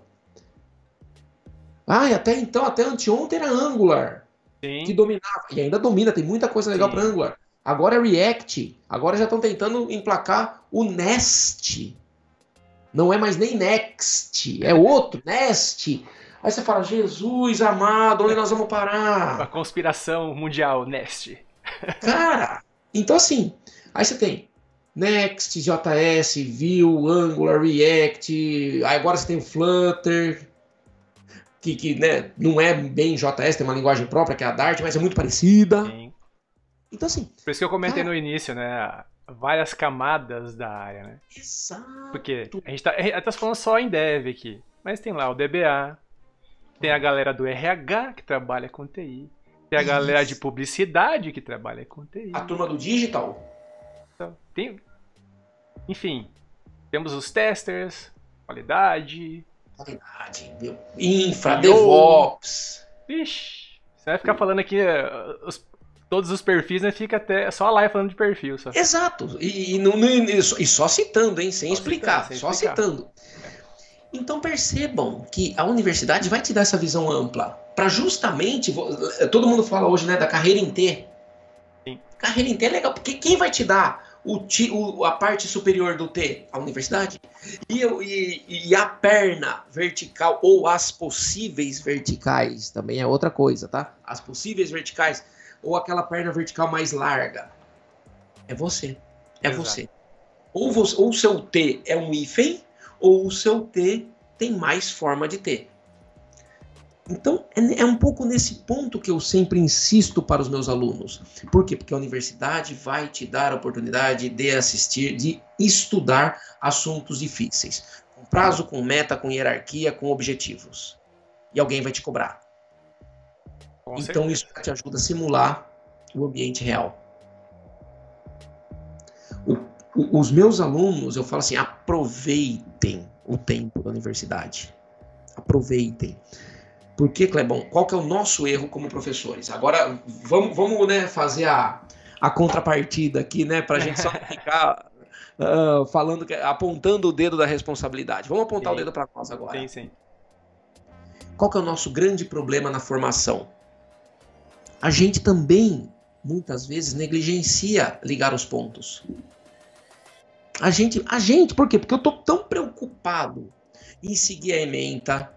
Ah, e até então, até anteontem era Angular Sim. que dominava. E ainda domina, tem muita coisa legal para Angular. Agora é React. Agora já estão tentando emplacar o Nest. Não é mais nem Next, é outro, Nest. Aí você fala, Jesus amado, onde nós vamos parar? A conspiração mundial, Nest. Cara, então assim, aí você tem Next, JS, Vue, Angular, React, agora você tem o Flutter, que, que né, não é bem JS, tem uma linguagem própria que é a Dart, mas é muito parecida. Sim. Então assim... Por isso que eu comentei cara, no início, né? várias camadas da área, né? Exato. Porque a gente tá, a gente tá falando só em dev aqui, mas tem lá o DBA, tem a galera do RH que trabalha com TI, tem a Isso. galera de publicidade que trabalha com TI. A turma do digital. Tem, enfim, temos os testers, qualidade. Qualidade? Infra. DevOps. Vixe, você vai ficar falando aqui eh, os- todos os perfis, né? Fica até só a live falando de perfil. Só. Exato. E, e, não- e só- e só citando, hein? Sem Só explicar. citando, sem só explicar. citando. Então percebam que a universidade vai te dar essa visão ampla. Para justamente. vo- Todo mundo fala hoje né, da carreira em T. Sim. Carreira em T é legal, porque quem vai te dar o, ti- o- a parte superior do T? A universidade. E, e- e a perna vertical, ou as possíveis verticais, também é outra coisa, tá? As possíveis verticais, ou aquela perna vertical mais larga. É você. É Exato. você. Ou, você. ou o seu T é um hífen, ou o seu T tem mais forma de T. Então, é, é um pouco nesse ponto que eu sempre insisto para os meus alunos. Por quê? Porque a universidade vai te dar a oportunidade de assistir, de estudar assuntos difíceis. Com prazo, com meta, com hierarquia, com objetivos. E alguém vai te cobrar. Com então, certeza. isso te ajuda a simular o ambiente real. O- o- os meus alunos, eu falo assim, aproveitem o tempo da universidade. Aproveitem. Porque, Clebão, qual que é o nosso erro como professores? Agora, vamos, vamos né, fazer a, a contrapartida aqui, né? Pra gente só ficar ah, falando, que- apontando o dedo da responsabilidade. Vamos apontar Sim. o dedo para nós agora. Sim, sim. Qual que é o nosso grande problema na formação? A gente também, muitas vezes, negligencia ligar os pontos. A gente, a gente, por quê? Porque eu tô tão preocupado em seguir a ementa.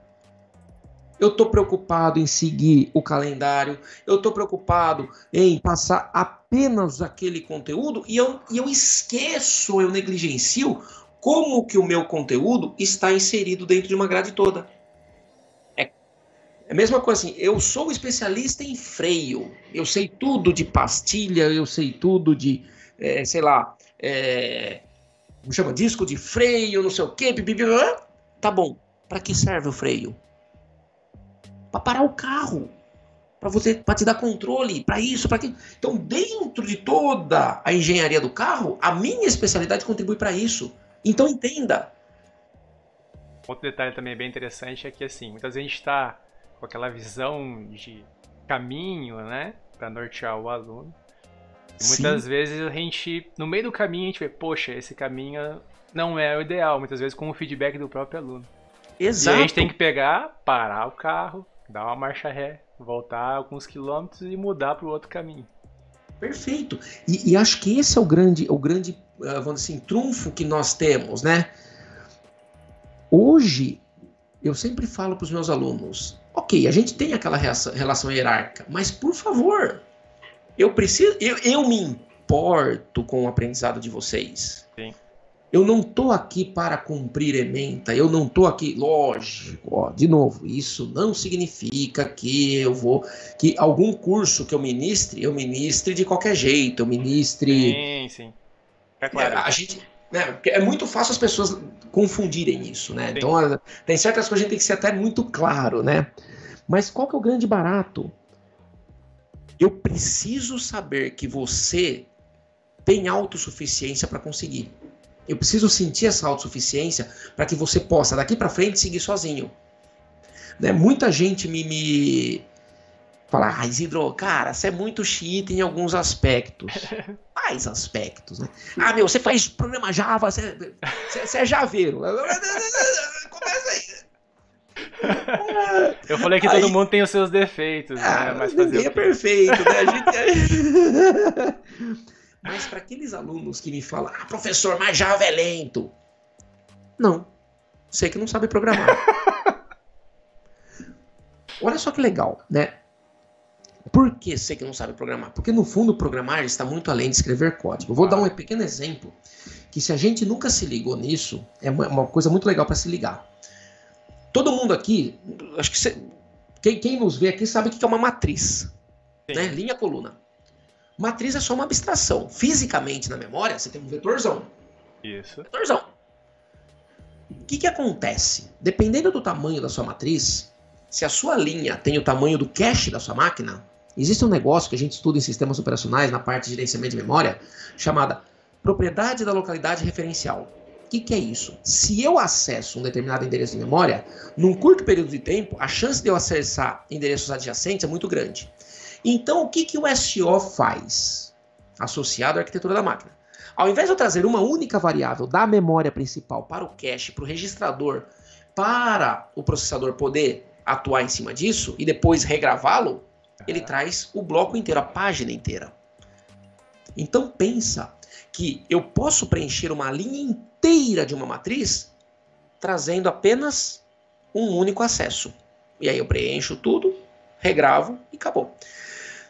Eu tô preocupado em seguir o calendário. Eu tô preocupado em passar apenas aquele conteúdo e eu, e eu esqueço, eu negligencio como que o meu conteúdo está inserido dentro de uma grade toda. É a mesma coisa assim, eu sou especialista em freio, eu sei tudo de pastilha, eu sei tudo de, é, sei lá, é, como chama, disco de freio, não sei o quê, tá bom, para que serve o freio? Para parar o carro, para você, para te dar controle, para isso, para aquilo. Então, dentro de toda a engenharia do carro, a minha especialidade contribui para isso. Então, entenda. Outro detalhe também bem interessante é que, assim, muitas vezes a gente está com aquela visão de caminho, né? Para nortear o aluno. E muitas Sim. vezes a gente, no meio do caminho, a gente vê, poxa, esse caminho não é o ideal. Muitas vezes com o feedback do próprio aluno. Exato. E a gente tem que pegar, parar o carro, dar uma marcha ré, voltar alguns quilômetros e mudar para o outro caminho. Perfeito. E, e acho que esse é o grande, o grande, ah, vamos dizer assim, trunfo que nós temos, né? Hoje, eu sempre falo para os meus alunos, ok, a gente tem aquela reação- relação hierárquica, mas por favor, eu preciso, eu, eu me importo com o aprendizado de vocês. Eu não tô aqui para cumprir ementa, eu não tô aqui, lógico, ó, de novo, isso não significa que eu vou que algum curso que eu ministre, eu ministre de qualquer jeito, eu ministre. Sim, sim. Fica claro. É, a gente, né, é muito fácil as pessoas confundirem isso, né? Sim. Então, tem certas coisas que a gente tem que ser até muito claro, né? Mas qual que é o grande barato? Eu preciso saber que você tem autossuficiência para conseguir. Eu preciso sentir essa autossuficiência para que você possa, daqui para frente, seguir sozinho. Né? Muita gente me, me fala, ah, Isidro, cara, você é muito xiita em alguns aspectos. Quais aspectos, né? Ah, meu, você faz programa Java, você, você, você é javeiro. Começa aí. Eu falei que Aí- todo mundo tem os seus defeitos, Ah, né? Mas ninguém é perfeito, né? A gente... Mas para aqueles alunos que me falam, ah, professor, mas Java é lento. Não. Você que não sabe programar. Olha só que legal, né? Por que você que não sabe programar? Porque no fundo programar está muito além de escrever código. Eu vou dar um pequeno exemplo que se a gente nunca se ligou nisso, é uma, uma coisa muito legal para se ligar. Todo mundo aqui, acho que você, quem, quem nos vê aqui sabe o que é uma matriz, Sim. né? Linha coluna. Matriz é só uma abstração. Fisicamente, na memória, você tem um vetorzão. Isso. Vetorzão. O que, que acontece? Dependendo do tamanho da sua matriz, se a sua linha tem o tamanho do cache da sua máquina, existe um negócio que a gente estuda em sistemas operacionais, na parte de gerenciamento de memória, chamada propriedade da localidade referencial. O que, que, é isso? Se eu acesso um determinado endereço de memória, num curto período de tempo, a chance de eu acessar endereços adjacentes é muito grande. Então, o que, que o SO faz? Associado à arquitetura da máquina. Ao invés de eu trazer uma única variável da memória principal para o cache, para o registrador, para o processador poder atuar em cima disso e depois regravá-lo, ele traz o bloco inteiro, a página inteira. Então pensa que eu posso preencher uma linha inteira de uma matriz trazendo apenas um único acesso. E aí eu preencho tudo, regravo e acabou.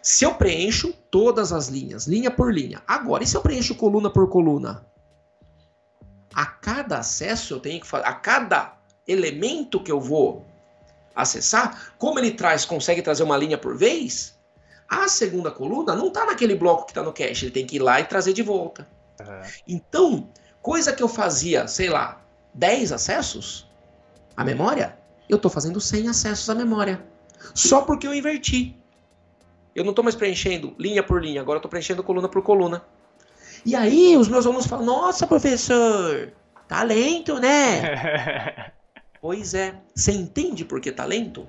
Se eu preencho todas as linhas, linha por linha, agora, e se eu preencho coluna por coluna? A cada acesso eu tenho que fazer, a cada elemento que eu vou acessar, como ele traz, consegue trazer uma linha por vez, a segunda coluna não está naquele bloco que está no cache, ele tem que ir lá e trazer de volta. Uhum. Então, coisa que eu fazia, sei lá, 10 acessos à memória, eu estou fazendo 100 acessos à memória. Só porque eu inverti. Eu não estou mais preenchendo linha por linha, agora eu estou preenchendo coluna por coluna. E aí os meus alunos falam: Nossa, professor, talento, né? pois é. Você entende por que talento?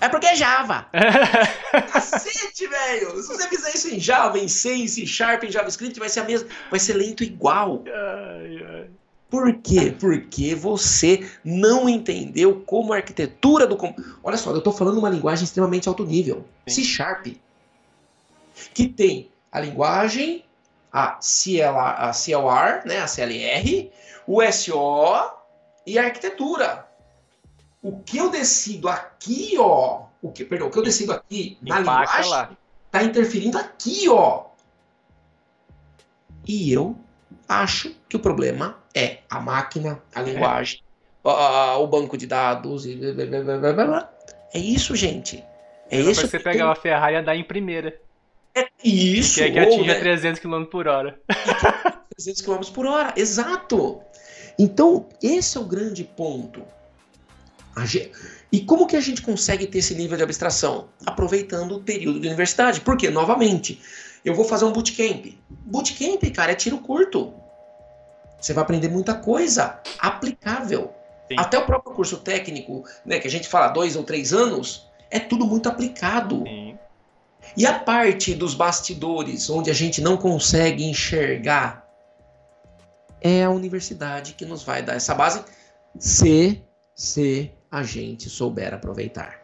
É porque é Java. Cacete, velho! Se você fizer isso em Java, em C, em C Sharp, em JavaScript, vai ser a mesma. Vai ser lento igual. Ai, ai. Por quê? Porque você não entendeu como a arquitetura do. Olha só, eu estou falando uma linguagem extremamente alto nível. Sim. C Sharp. Que tem a linguagem, a CLR, a CLR, né, a CLR, o SO e a arquitetura. O que eu decido aqui, ó. O que, perdão, o que eu decido aqui na linguagem lá. tá interferindo aqui, ó. E eu acho que o problema é a máquina, a linguagem, é. o, banco de dados. E blá, blá, blá, é isso, gente. É isso. Você pegar uma Ferrari e andar em primeira. É isso. Que é que atinja né? 300 km por hora. 300 km por hora, exato. Então, esse é o grande ponto. E como que a gente consegue ter esse nível de abstração? Aproveitando o período de universidade. Porque, novamente, eu vou fazer um bootcamp. Bootcamp, cara, é tiro curto. Você vai aprender muita coisa aplicável. Sim. Até o próprio curso técnico, né, que a gente fala dois ou três anos, é tudo muito aplicado. Sim. E a parte dos bastidores, onde a gente não consegue enxergar, é a universidade que nos vai dar essa base, se, se a gente souber aproveitar.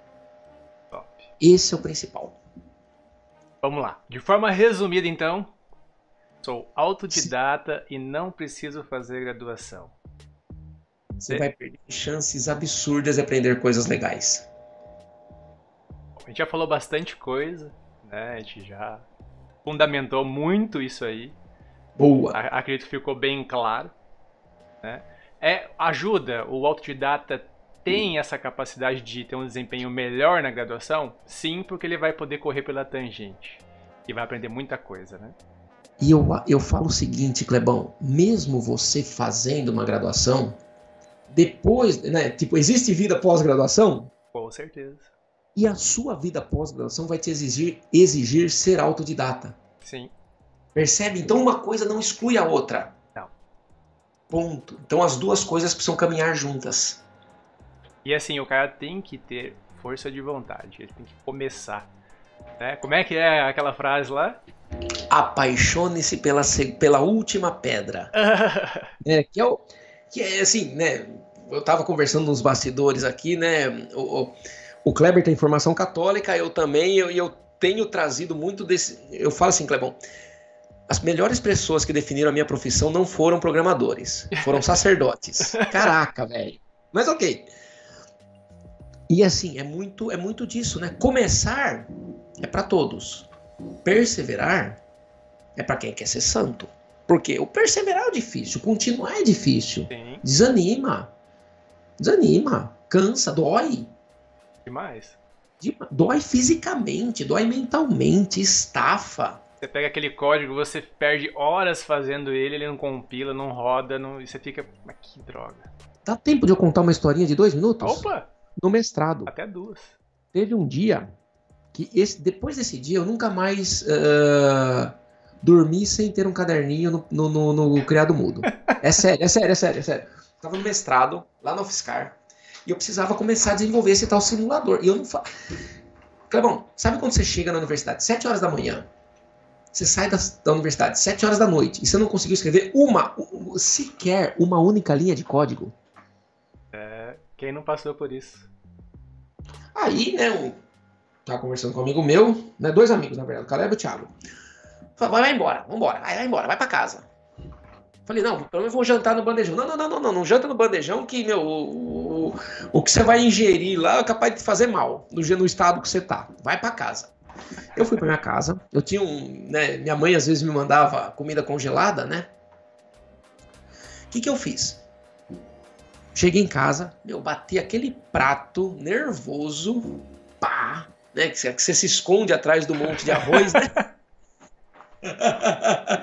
Top. Esse é o principal. Vamos lá. De forma resumida, então, Sou autodidata Sim. e não preciso fazer graduação. Você vai perder chances absurdas de aprender coisas legais. A gente já falou bastante coisa, né? A gente já fundamentou muito isso aí. Boa. acredito que ficou bem claro. Né? É, ajuda, o autodidata tem essa capacidade de ter um desempenho melhor na graduação? Sim, porque ele vai poder correr pela tangente e vai aprender muita coisa, né? E eu, eu falo o seguinte, Clebão, mesmo você fazendo uma graduação, depois, né, tipo, existe vida pós-graduação? Com certeza. E a sua vida pós-graduação vai te exigir, exigir ser autodidata. Sim. Percebe? Então uma coisa não exclui a outra. Não. Ponto. Então as duas coisas precisam caminhar juntas. E assim, o cara tem que ter força de vontade, ele tem que começar. Né? Como é que é aquela frase lá? apaixone-se pela, pela última pedra. é, que é o, que é assim, né? Eu estava conversando nos bastidores aqui, né? O, o, o, Kleber tem formação católica, eu também, e eu, eu, tenho trazido muito desse. Eu falo assim, Clebão, as melhores pessoas que definiram a minha profissão não foram programadores, foram sacerdotes. Caraca, velho. Mas ok. E assim, é muito, é muito disso, né? Começar é para todos. Perseverar é para quem quer ser santo. Porque o perseverar é difícil, continuar é difícil. Sim. Desanima. Desanima, cansa, dói. Demais. Dói fisicamente, dói mentalmente, estafa. Você pega aquele código, você perde horas fazendo ele, ele não compila, não roda, não... e você fica. Mas que droga. Dá tempo de eu contar uma historinha de dois minutos? Opa! No mestrado. Até duas. Teve um dia que esse, depois desse dia eu nunca mais uh, dormi sem ter um caderninho no, no, no, no, criado mudo. É sério, é sério, é sério, é sério. Tava no mestrado, lá no UFSCar, e eu precisava começar a desenvolver esse tal simulador. E eu não falo. Clebão, sabe quando você chega na universidade, 7 horas da manhã, você sai da, da universidade 7 horas da noite e você não conseguiu escrever uma, sequer uma única linha de código? Quem não passou por isso? Aí, né, um, tava conversando com um amigo meu, né, dois amigos, na verdade, o Caleb e o Thiago. Falei, vai, vai embora, vambora, vai, vai embora, vai pra casa. Falei, não, pelo menos vou jantar no bandejão. Não, não, não, não, não, não janta no bandejão que, meu, o, o, o que você vai ingerir lá é capaz de fazer mal no, no estado que você tá. Vai para casa. Eu fui para minha casa, eu tinha um, né, minha mãe às vezes me mandava comida congelada, né? O que que eu fiz? Cheguei em casa, meu, bati aquele prato nervoso, pá, né, que você, que você se esconde atrás do monte de arroz, né?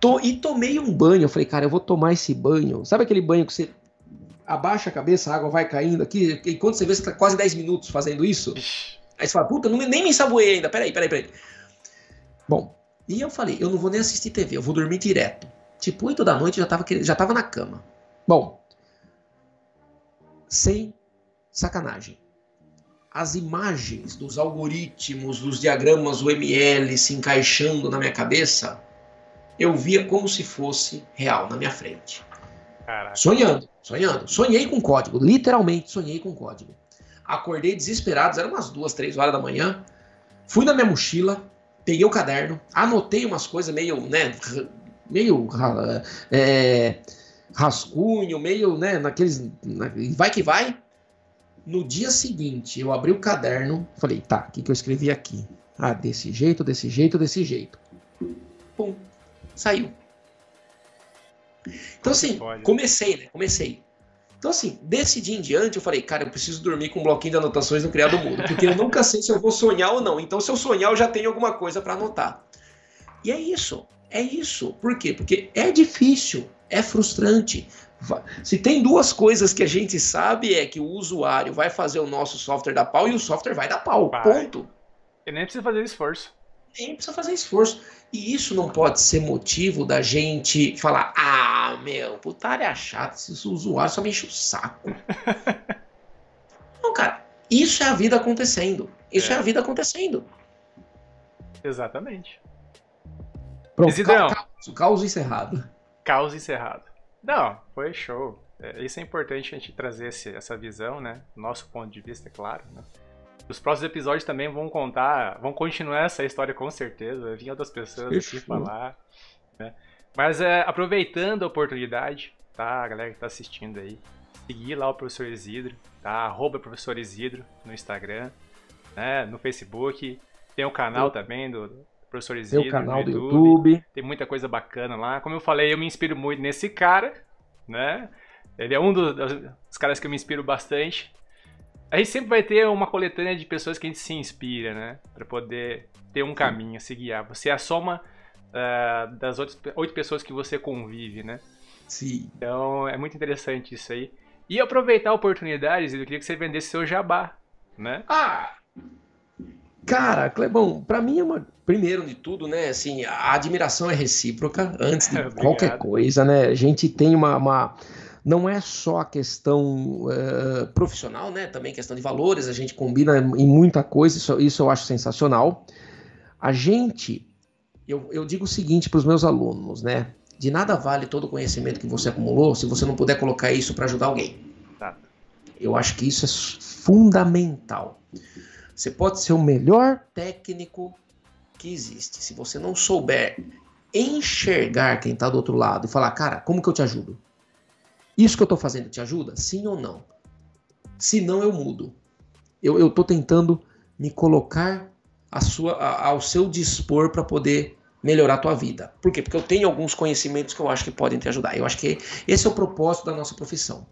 Tô, e tomei um banho. Eu falei, cara, eu vou tomar esse banho. Sabe aquele banho que você abaixa a cabeça, a água vai caindo aqui, e quando você vê, você tá quase 10 minutos fazendo isso? Aí você fala, puta, não, nem me ensaboei ainda. Peraí, peraí, peraí. Bom, e eu falei, eu não vou nem assistir TV, eu vou dormir direto. Tipo, 8 da noite já tava, já tava na cama. Bom, sem sacanagem. As imagens dos algoritmos, dos diagramas UML se encaixando na minha cabeça eu via como se fosse real na minha frente. Caraca. Sonhando, sonhando. Sonhei com código, literalmente sonhei com código. Acordei desesperado, eram umas duas, três horas da manhã. Fui na minha mochila, peguei o caderno, anotei umas coisas meio, né, meio é, rascunho, meio, né, naqueles, vai que vai. No dia seguinte, eu abri o caderno, falei, tá, o que, que eu escrevi aqui? Ah, desse jeito, desse jeito, desse jeito. Pum, saiu. Então, assim, comecei, né? Comecei. Então, assim, desse dia em diante, eu falei, cara, eu preciso dormir com um bloquinho de anotações no Criado Mudo, porque eu nunca sei se eu vou sonhar ou não. Então, se eu sonhar, eu já tenho alguma coisa para anotar. E é isso, é isso. Por quê? Porque é difícil, é frustrante. Se tem duas coisas que a gente sabe é que o usuário vai fazer o nosso software dar pau e o software vai dar pau, vai. ponto. E nem precisa fazer esforço. Nem precisa fazer esforço. E isso não pode ser motivo da gente falar: ah, meu, putária chata, esses usuários só me enchem o saco. não, cara, isso é a vida acontecendo. Isso é, é a vida acontecendo. Exatamente. Pronto, Isidrão, caos, caos encerrado. Caos encerrado. Não, foi show. É, isso é importante a gente trazer esse, essa visão, né? Nosso ponto de vista, é claro. Né? Os próximos episódios também vão contar, vão continuar essa história com certeza. Vai vir outras pessoas aqui falar. Né? Mas é, aproveitando a oportunidade, tá? A galera que tá assistindo aí, seguir lá o professor Isidro, tá? Arroba professor Isidro no Instagram, né? No Facebook. Tem o canal Eu... também do, professor Isidro. Tem o canal do YouTube. YouTube. Tem muita coisa bacana lá. Como eu falei, eu me inspiro muito nesse cara, né? Ele é um dos, dos caras que eu me inspiro bastante. A gente sempre vai ter uma coletânea de pessoas que a gente se inspira, né? Para poder ter um caminho a se guiar. Você é a soma uh, das outras oito pessoas que você convive, né? Sim. Então é muito interessante isso aí. E aproveitar oportunidades, eu queria que você vendesse seu jabá, né? Ah! Cara, Clebão, para mim é uma. Primeiro de tudo, né? Assim, a admiração é recíproca antes de qualquer coisa, né? A gente tem uma, uma não é só a questão uh, profissional, né? Também questão de valores, a gente combina em muita coisa, isso, isso eu acho sensacional. A gente, eu, eu digo o seguinte para os meus alunos, né? De nada vale todo o conhecimento que você acumulou se você não puder colocar isso para ajudar alguém. Tá. Eu acho que isso é fundamental. Você pode ser o melhor técnico que existe. Se você não souber enxergar quem está do outro lado e falar, cara, como que eu te ajudo? Isso que eu estou fazendo te ajuda? Sim ou não? Se não, eu mudo. Eu estou tentando me colocar a sua, a, ao seu dispor para poder melhorar a tua vida. Por quê? Porque eu tenho alguns conhecimentos que eu acho que podem te ajudar. Eu acho que esse é o propósito da nossa profissão.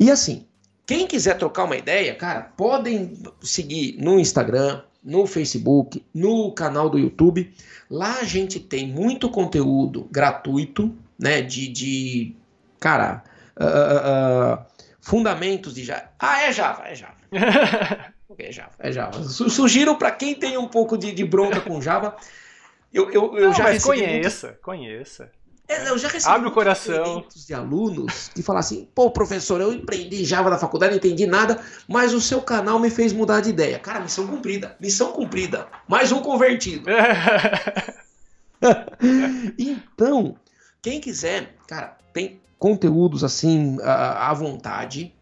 E assim, quem quiser trocar uma ideia, cara, podem seguir no Instagram, no Facebook, no canal do YouTube. Lá a gente tem muito conteúdo gratuito, né? De, de cara, uh, uh, fundamentos de Java. Ah, é Java, é Java. é Java, é Java. Sugiro para quem tem um pouco de, de bronca com Java. Eu, eu, eu Não, já mas conheça, muito... conheça. É, eu já recebi Abre o coração. de alunos que falam assim: pô, professor, eu empreendi Java na faculdade, não entendi nada, mas o seu canal me fez mudar de ideia. Cara, missão cumprida, missão cumprida. Mais um convertido. então, quem quiser, cara, tem conteúdos assim à vontade.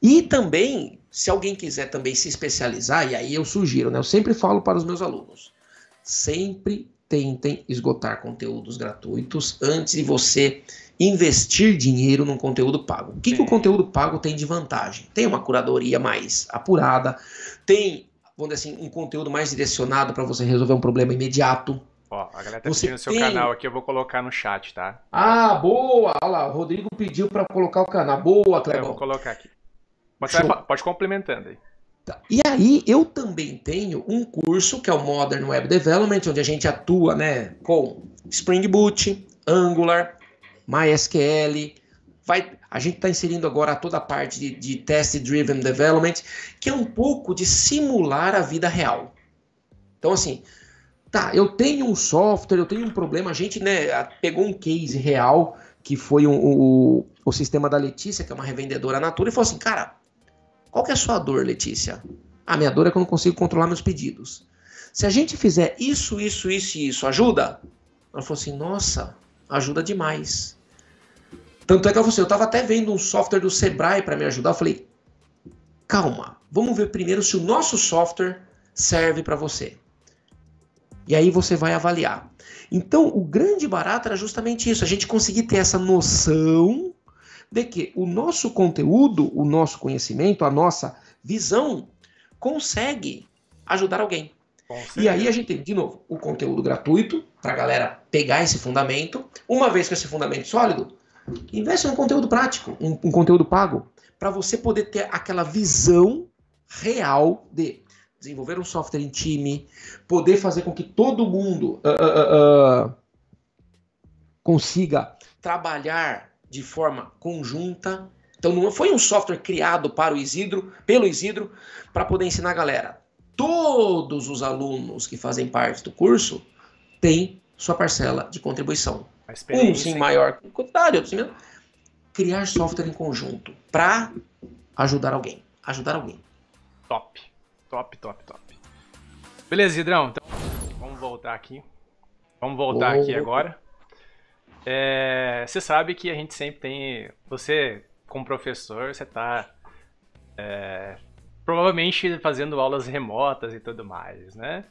E também, se alguém quiser também se especializar, e aí eu sugiro, né? Eu sempre falo para os meus alunos: sempre tentem esgotar conteúdos gratuitos antes de você investir dinheiro num conteúdo pago. O que, que o conteúdo pago tem de vantagem? Tem uma curadoria mais apurada, tem, vamos dizer assim, um conteúdo mais direcionado para você resolver um problema imediato. Ó, a galera tá você pedindo seu tem... canal aqui, eu vou colocar no chat, tá? Ah, boa! Olha lá, o Rodrigo pediu para colocar o canal. Boa, Clebão. Eu vou colocar aqui. Mas pode complementando aí. Tá. E aí eu também tenho um curso que é o Modern Web Development, onde a gente atua né, com Spring Boot, Angular, MySQL. Vai, a gente está inserindo agora toda a parte de, de Test Driven Development, que é um pouco de simular a vida real. Então, assim, tá, eu tenho um software, eu tenho um problema, a gente né, pegou um case real, que foi um, o, o sistema da Letícia, que é uma revendedora Natura, e falou assim, cara, qual que é a sua dor, Letícia? A minha dor é que eu não consigo controlar meus pedidos. Se a gente fizer isso, isso, isso e isso, ajuda? Ela falou assim, nossa, ajuda demais. Tanto é que eu falei, assim, eu estava até vendo um software do Sebrae para me ajudar. Eu falei, calma, vamos ver primeiro se o nosso software serve para você. E aí você vai avaliar. Então, o grande barato era justamente isso, a gente conseguir ter essa noção de que o nosso conteúdo, o nosso conhecimento, a nossa visão consegue ajudar alguém. E aí a gente tem, de novo, o conteúdo gratuito para a galera pegar esse fundamento. Uma vez com esse fundamento sólido, investe num conteúdo prático, um, um conteúdo pago, para você poder ter aquela visão real de desenvolver um software em time, poder fazer com que todo mundo uh, uh, uh, consiga trabalhar de forma conjunta. Então não foi um software criado para o Isidro, pelo Isidro, para poder ensinar a galera. Todos os alunos que fazem parte do curso têm sua parcela de contribuição. Um sim maior quantidade, outro sim menor. Criar software em conjunto para ajudar alguém. Ajudar alguém. Top. Top, top, top. Beleza, Idrão. Então, vamos voltar aqui. Vamos voltar oh. aqui agora. É, você sabe que a gente sempre tem. Você, como professor, você está é, provavelmente fazendo aulas remotas e tudo mais, né?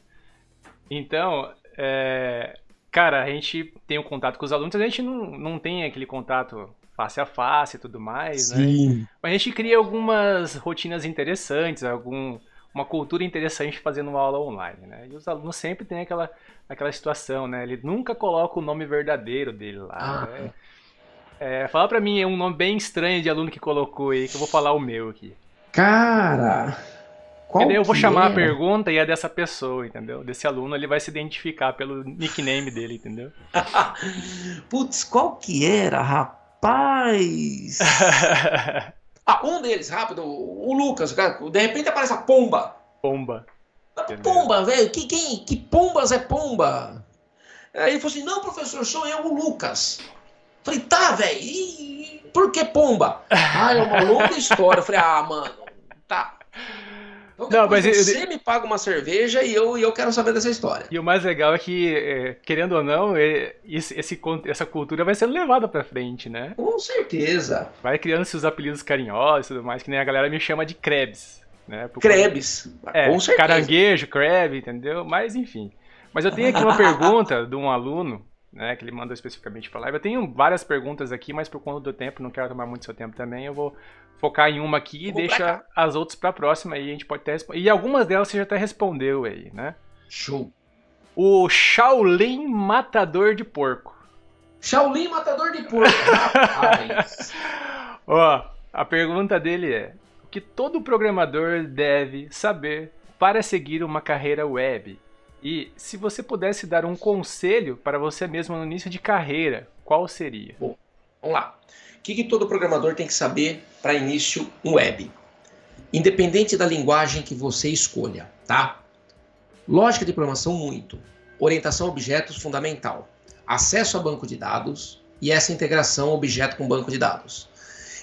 Então, é, cara, a gente tem um contato com os alunos, a gente não, não tem aquele contato face a face e tudo mais, né? Sim. né? Mas a gente cria algumas rotinas interessantes, algum, uma cultura interessante fazendo uma aula online, né? E os alunos sempre têm aquela, aquela situação, né? Ele nunca coloca o nome verdadeiro dele lá, ah. né? É, fala pra mim um nome bem estranho de aluno que colocou aí, que eu vou falar o meu aqui. Cara! Qual eu vou chamar é? a pergunta e é dessa pessoa, entendeu? Desse aluno, ele vai se identificar pelo nickname dele, entendeu? Putz, qual que era, rapaz? Ah, um deles, rápido, o Lucas, de repente aparece a pomba. Pomba. Pomba, velho, que, quem, que pombas é pomba? Aí ele falou assim: não, professor, sou eu, o Lucas. Falei, tá, velho, por que pomba? ah, é uma longa história. Eu falei, ah, mano. Então, não, mas você eu... me paga uma cerveja e eu, eu quero saber dessa história. E o mais legal é que, é, querendo ou não, é, esse, esse, essa cultura vai sendo levada pra frente, né? Com certeza. Vai criando seus apelidos carinhosos e tudo mais, que nem a galera me chama de Krebs. Né? Por Krebs, é, com certeza. Caranguejo, Kreb, entendeu? Mas enfim. Mas eu tenho aqui uma pergunta de um aluno né, que ele mandou especificamente para live. Eu tenho várias perguntas aqui, mas por conta do tempo, não quero tomar muito seu tempo também, eu vou focar em uma aqui e deixa as outras para a próxima aí a gente pode até responder. E algumas delas você já até respondeu aí, né? Show. O Shaolin Matador de Porco. Shaolin Matador de Porco. Rapaz. Ó, a pergunta dele é: o que todo programador deve saber para seguir uma carreira web? E se você pudesse dar um conselho para você mesmo no início de carreira, qual seria? Bom, vamos lá. O que, que todo programador tem que saber para início web? Independente da linguagem que você escolha, tá? Lógica de programação, muito. Orientação a objetos, fundamental. Acesso a banco de dados e essa integração objeto com banco de dados.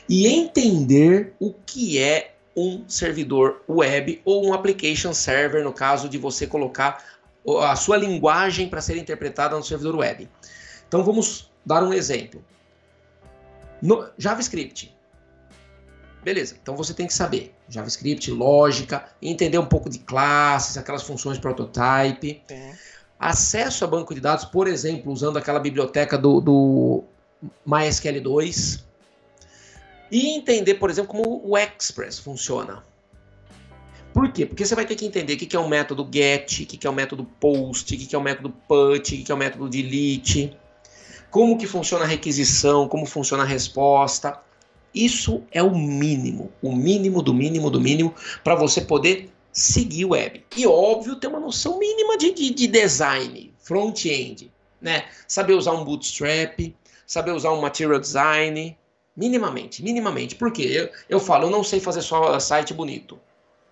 E entender o que é um servidor web ou um application server, no caso de você colocar a sua linguagem para ser interpretada no servidor web. Então vamos dar um exemplo. No JavaScript. Beleza, então você tem que saber JavaScript, lógica, entender um pouco de classes, aquelas funções prototype. Acesso a banco de dados, por exemplo, usando aquela biblioteca do, do MySQL 2. E entender, por exemplo, como o Express funciona. Por quê? Porque você vai ter que entender o que é um método get, o que é um método post, o que é um método put, o que é um método delete, como que funciona a requisição, como funciona a resposta. Isso é o mínimo, o mínimo do mínimo do mínimo para você poder seguir o web. E óbvio, ter uma noção mínima de, de, de design, front-end, né? Saber usar um bootstrap, saber usar um material design, minimamente, minimamente. Por quê? Eu, eu falo, eu não sei fazer só site bonito.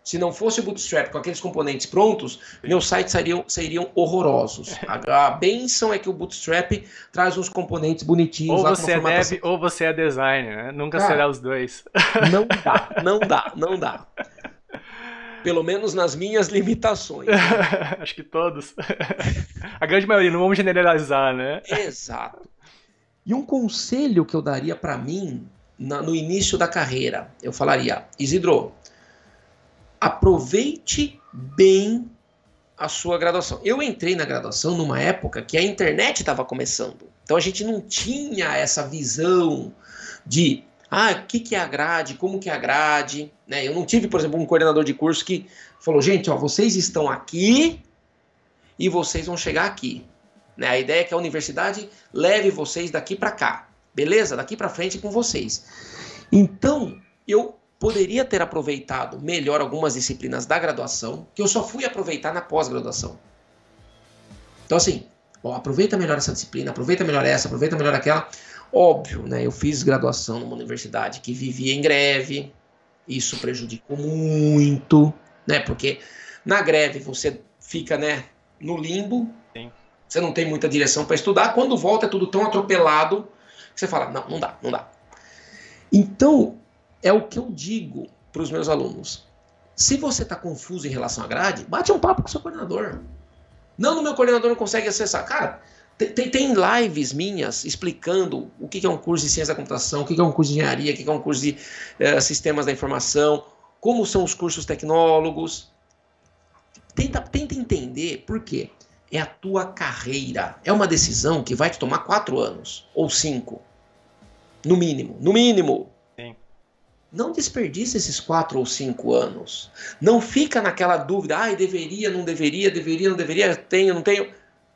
Se não fosse o Bootstrap com aqueles componentes prontos, meus sites seriam, seriam horrorosos. A, a benção é que o Bootstrap traz uns componentes bonitinhos. Ou você é dev ou você é designer, né? Nunca Cara, será os dois. Não dá, não dá, não dá. Pelo menos nas minhas limitações. Né? Acho que todos. A grande maioria, não vamos generalizar, né? Exato. E um conselho que eu daria para mim na, no início da carreira, eu falaria, Isidro, aproveite bem a sua graduação. Eu entrei na graduação numa época que a internet estava começando. Então a gente não tinha essa visão de ah, o que, que é a grade, como que é a grade. Né? Eu não tive, por exemplo, um coordenador de curso que falou, gente, ó, vocês estão aqui e vocês vão chegar aqui. Né? A ideia é que a universidade leve vocês daqui para cá. Beleza? Daqui para frente com vocês. Então, eu poderia ter aproveitado melhor algumas disciplinas da graduação, que eu só fui aproveitar na pós-graduação. Então, assim, ó, aproveita melhor essa disciplina, aproveita melhor essa, aproveita melhor aquela. Óbvio, né? Eu fiz graduação numa universidade que vivia em greve, isso prejudicou muito, né? Porque na greve você fica, né, no limbo, Sim. você não tem muita direção para estudar. Quando volta é tudo tão atropelado que você fala, não, não dá, não dá. Então, é o que eu digo para os meus alunos. Se você está confuso em relação à grade, bate um papo com o seu coordenador. Não, no meu coordenador não consegue acessar. Cara, tem, tem lives minhas explicando o que é um curso de ciência da computação, o que é um curso de engenharia, o que é um curso de uh, sistemas da informação, como são os cursos tecnólogos. Tenta, tenta entender por quê. É a tua carreira. É uma decisão que vai te tomar quatro anos ou cinco. No mínimo. No mínimo. Não desperdice esses quatro ou cinco anos. Não fica naquela dúvida, ai, deveria, não deveria, deveria, não deveria, tenho, não tenho.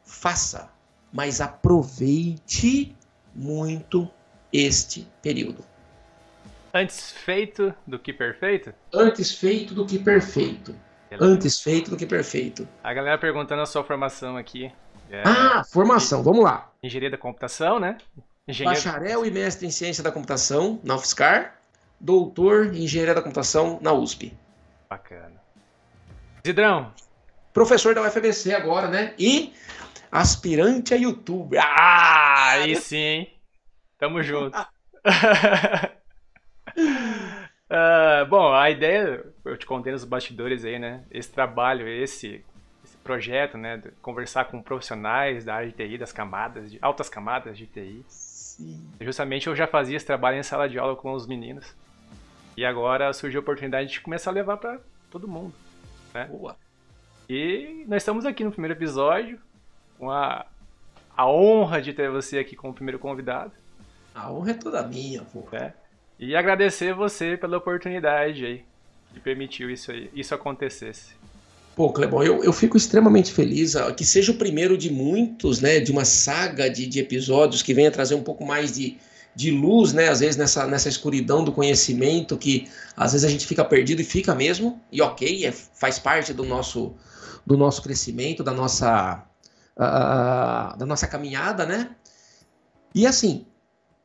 Faça, mas aproveite muito este período. Antes feito do que perfeito? Antes feito do que perfeito. Antes feito do que perfeito. A galera perguntando a sua formação aqui. É... Ah, formação, vamos lá. Engenharia da computação, né? Engenheiro... Bacharel e mestre em ciência da computação na UFSCar doutor em engenharia da computação na USP. Bacana. Zidrão. Professor da UFBC agora, né? E aspirante a youtuber. Ah, aí sim, hein? Tamo junto. uh, bom, a ideia, eu te contei nos bastidores aí, né? Esse trabalho, esse, esse projeto, né? De conversar com profissionais da área de TI, das camadas, de altas camadas de TI. Sim. Justamente eu já fazia esse trabalho em sala de aula com os meninos. E agora surgiu a oportunidade de começar a levar para todo mundo. Né? Boa. E nós estamos aqui no primeiro episódio, com a, a honra de ter você aqui como primeiro convidado. A honra é toda minha, pô. É. E agradecer você pela oportunidade aí, que permitiu isso, aí, isso acontecesse. Pô, Clebão, eu, eu fico extremamente feliz que seja o primeiro de muitos, né, de uma saga de, de episódios que venha trazer um pouco mais de de luz, né? Às vezes nessa, nessa escuridão do conhecimento que às vezes a gente fica perdido e fica mesmo, e ok, é, faz parte do nosso, do nosso crescimento, da nossa, uh, da nossa caminhada, né? E assim,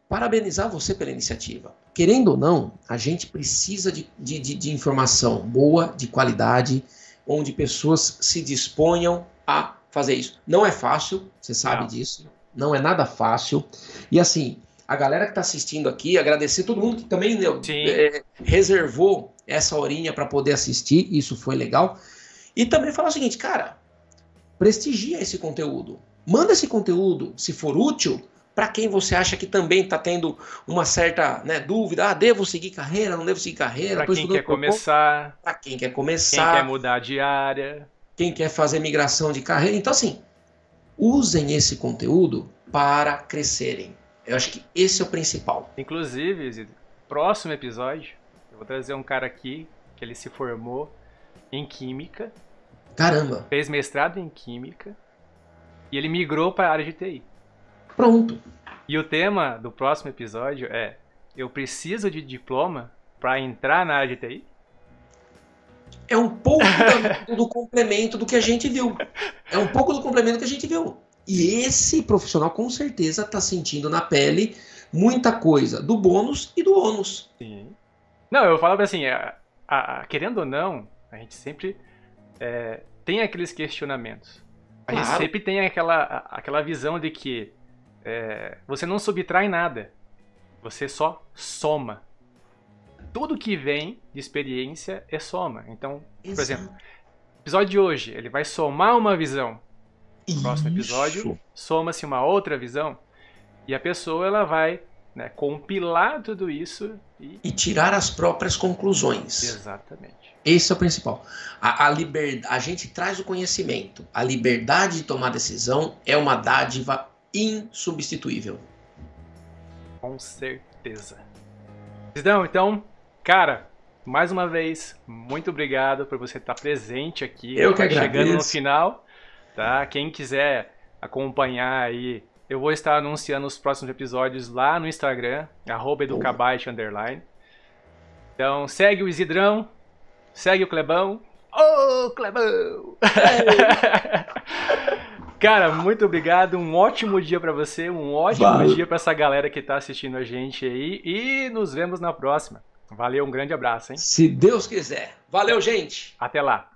parabenizar você pela iniciativa. Querendo ou não, a gente precisa de, de, de, informação boa, de qualidade, onde pessoas se disponham a fazer isso. Não é fácil, você sabe não. disso. Não é nada fácil. E assim, a galera que está assistindo aqui, agradecer todo mundo que também né, é, reservou essa horinha para poder assistir, isso foi legal. E também falar o seguinte, cara, prestigia esse conteúdo. Manda esse conteúdo, se for útil, para quem você acha que também está tendo uma certa né, dúvida, ah, devo seguir carreira, não devo seguir carreira? Para quem quer começar. Para quem quer começar. Quem quer mudar de área. Quem quer fazer migração de carreira. Então, assim, usem esse conteúdo para crescerem. Eu acho que esse é o principal. Inclusive, próximo episódio, eu vou trazer um cara aqui que ele se formou em Química. Caramba! Fez mestrado em Química e ele migrou para a área de TI. Pronto. E o tema do próximo episódio é: Eu preciso de diploma para entrar na área de TI? É um pouco do, do complemento do que a gente viu. É um pouco do complemento que a gente viu. E esse profissional com certeza está sentindo na pele muita coisa do bônus e do ônus. Sim. Não, eu falo assim, a, a, a, querendo ou não, a gente sempre é, tem aqueles questionamentos. A claro. gente sempre tem aquela, aquela visão de que é, você não subtrai nada, você só soma. Tudo que vem de experiência é soma. Então, Exato. por exemplo, episódio de hoje, ele vai somar uma visão. No próximo episódio, soma-se uma outra visão. E a pessoa ela vai né, compilar tudo isso e... e... tirar as próprias conclusões. Exatamente. Esse é o principal. A, a, a gente traz o conhecimento. A liberdade de tomar decisão é uma dádiva insubstituível. Com certeza. Então, então, cara, mais uma vez, muito obrigado por você estar presente aqui. Eu que agradeço. Chegando no final, tá? Quem quiser acompanhar aí, eu vou estar anunciando os próximos episódios lá no Instagram, educabyte, underline. Então, segue o Isidrão, segue o Clebão. Ô, oh, Clebão! Cara, muito obrigado. Um ótimo dia para você, um ótimo Valeu. dia para essa galera que tá assistindo a gente aí e nos vemos na próxima. Valeu, um grande abraço, hein? Se Deus quiser. Valeu, gente. Até lá.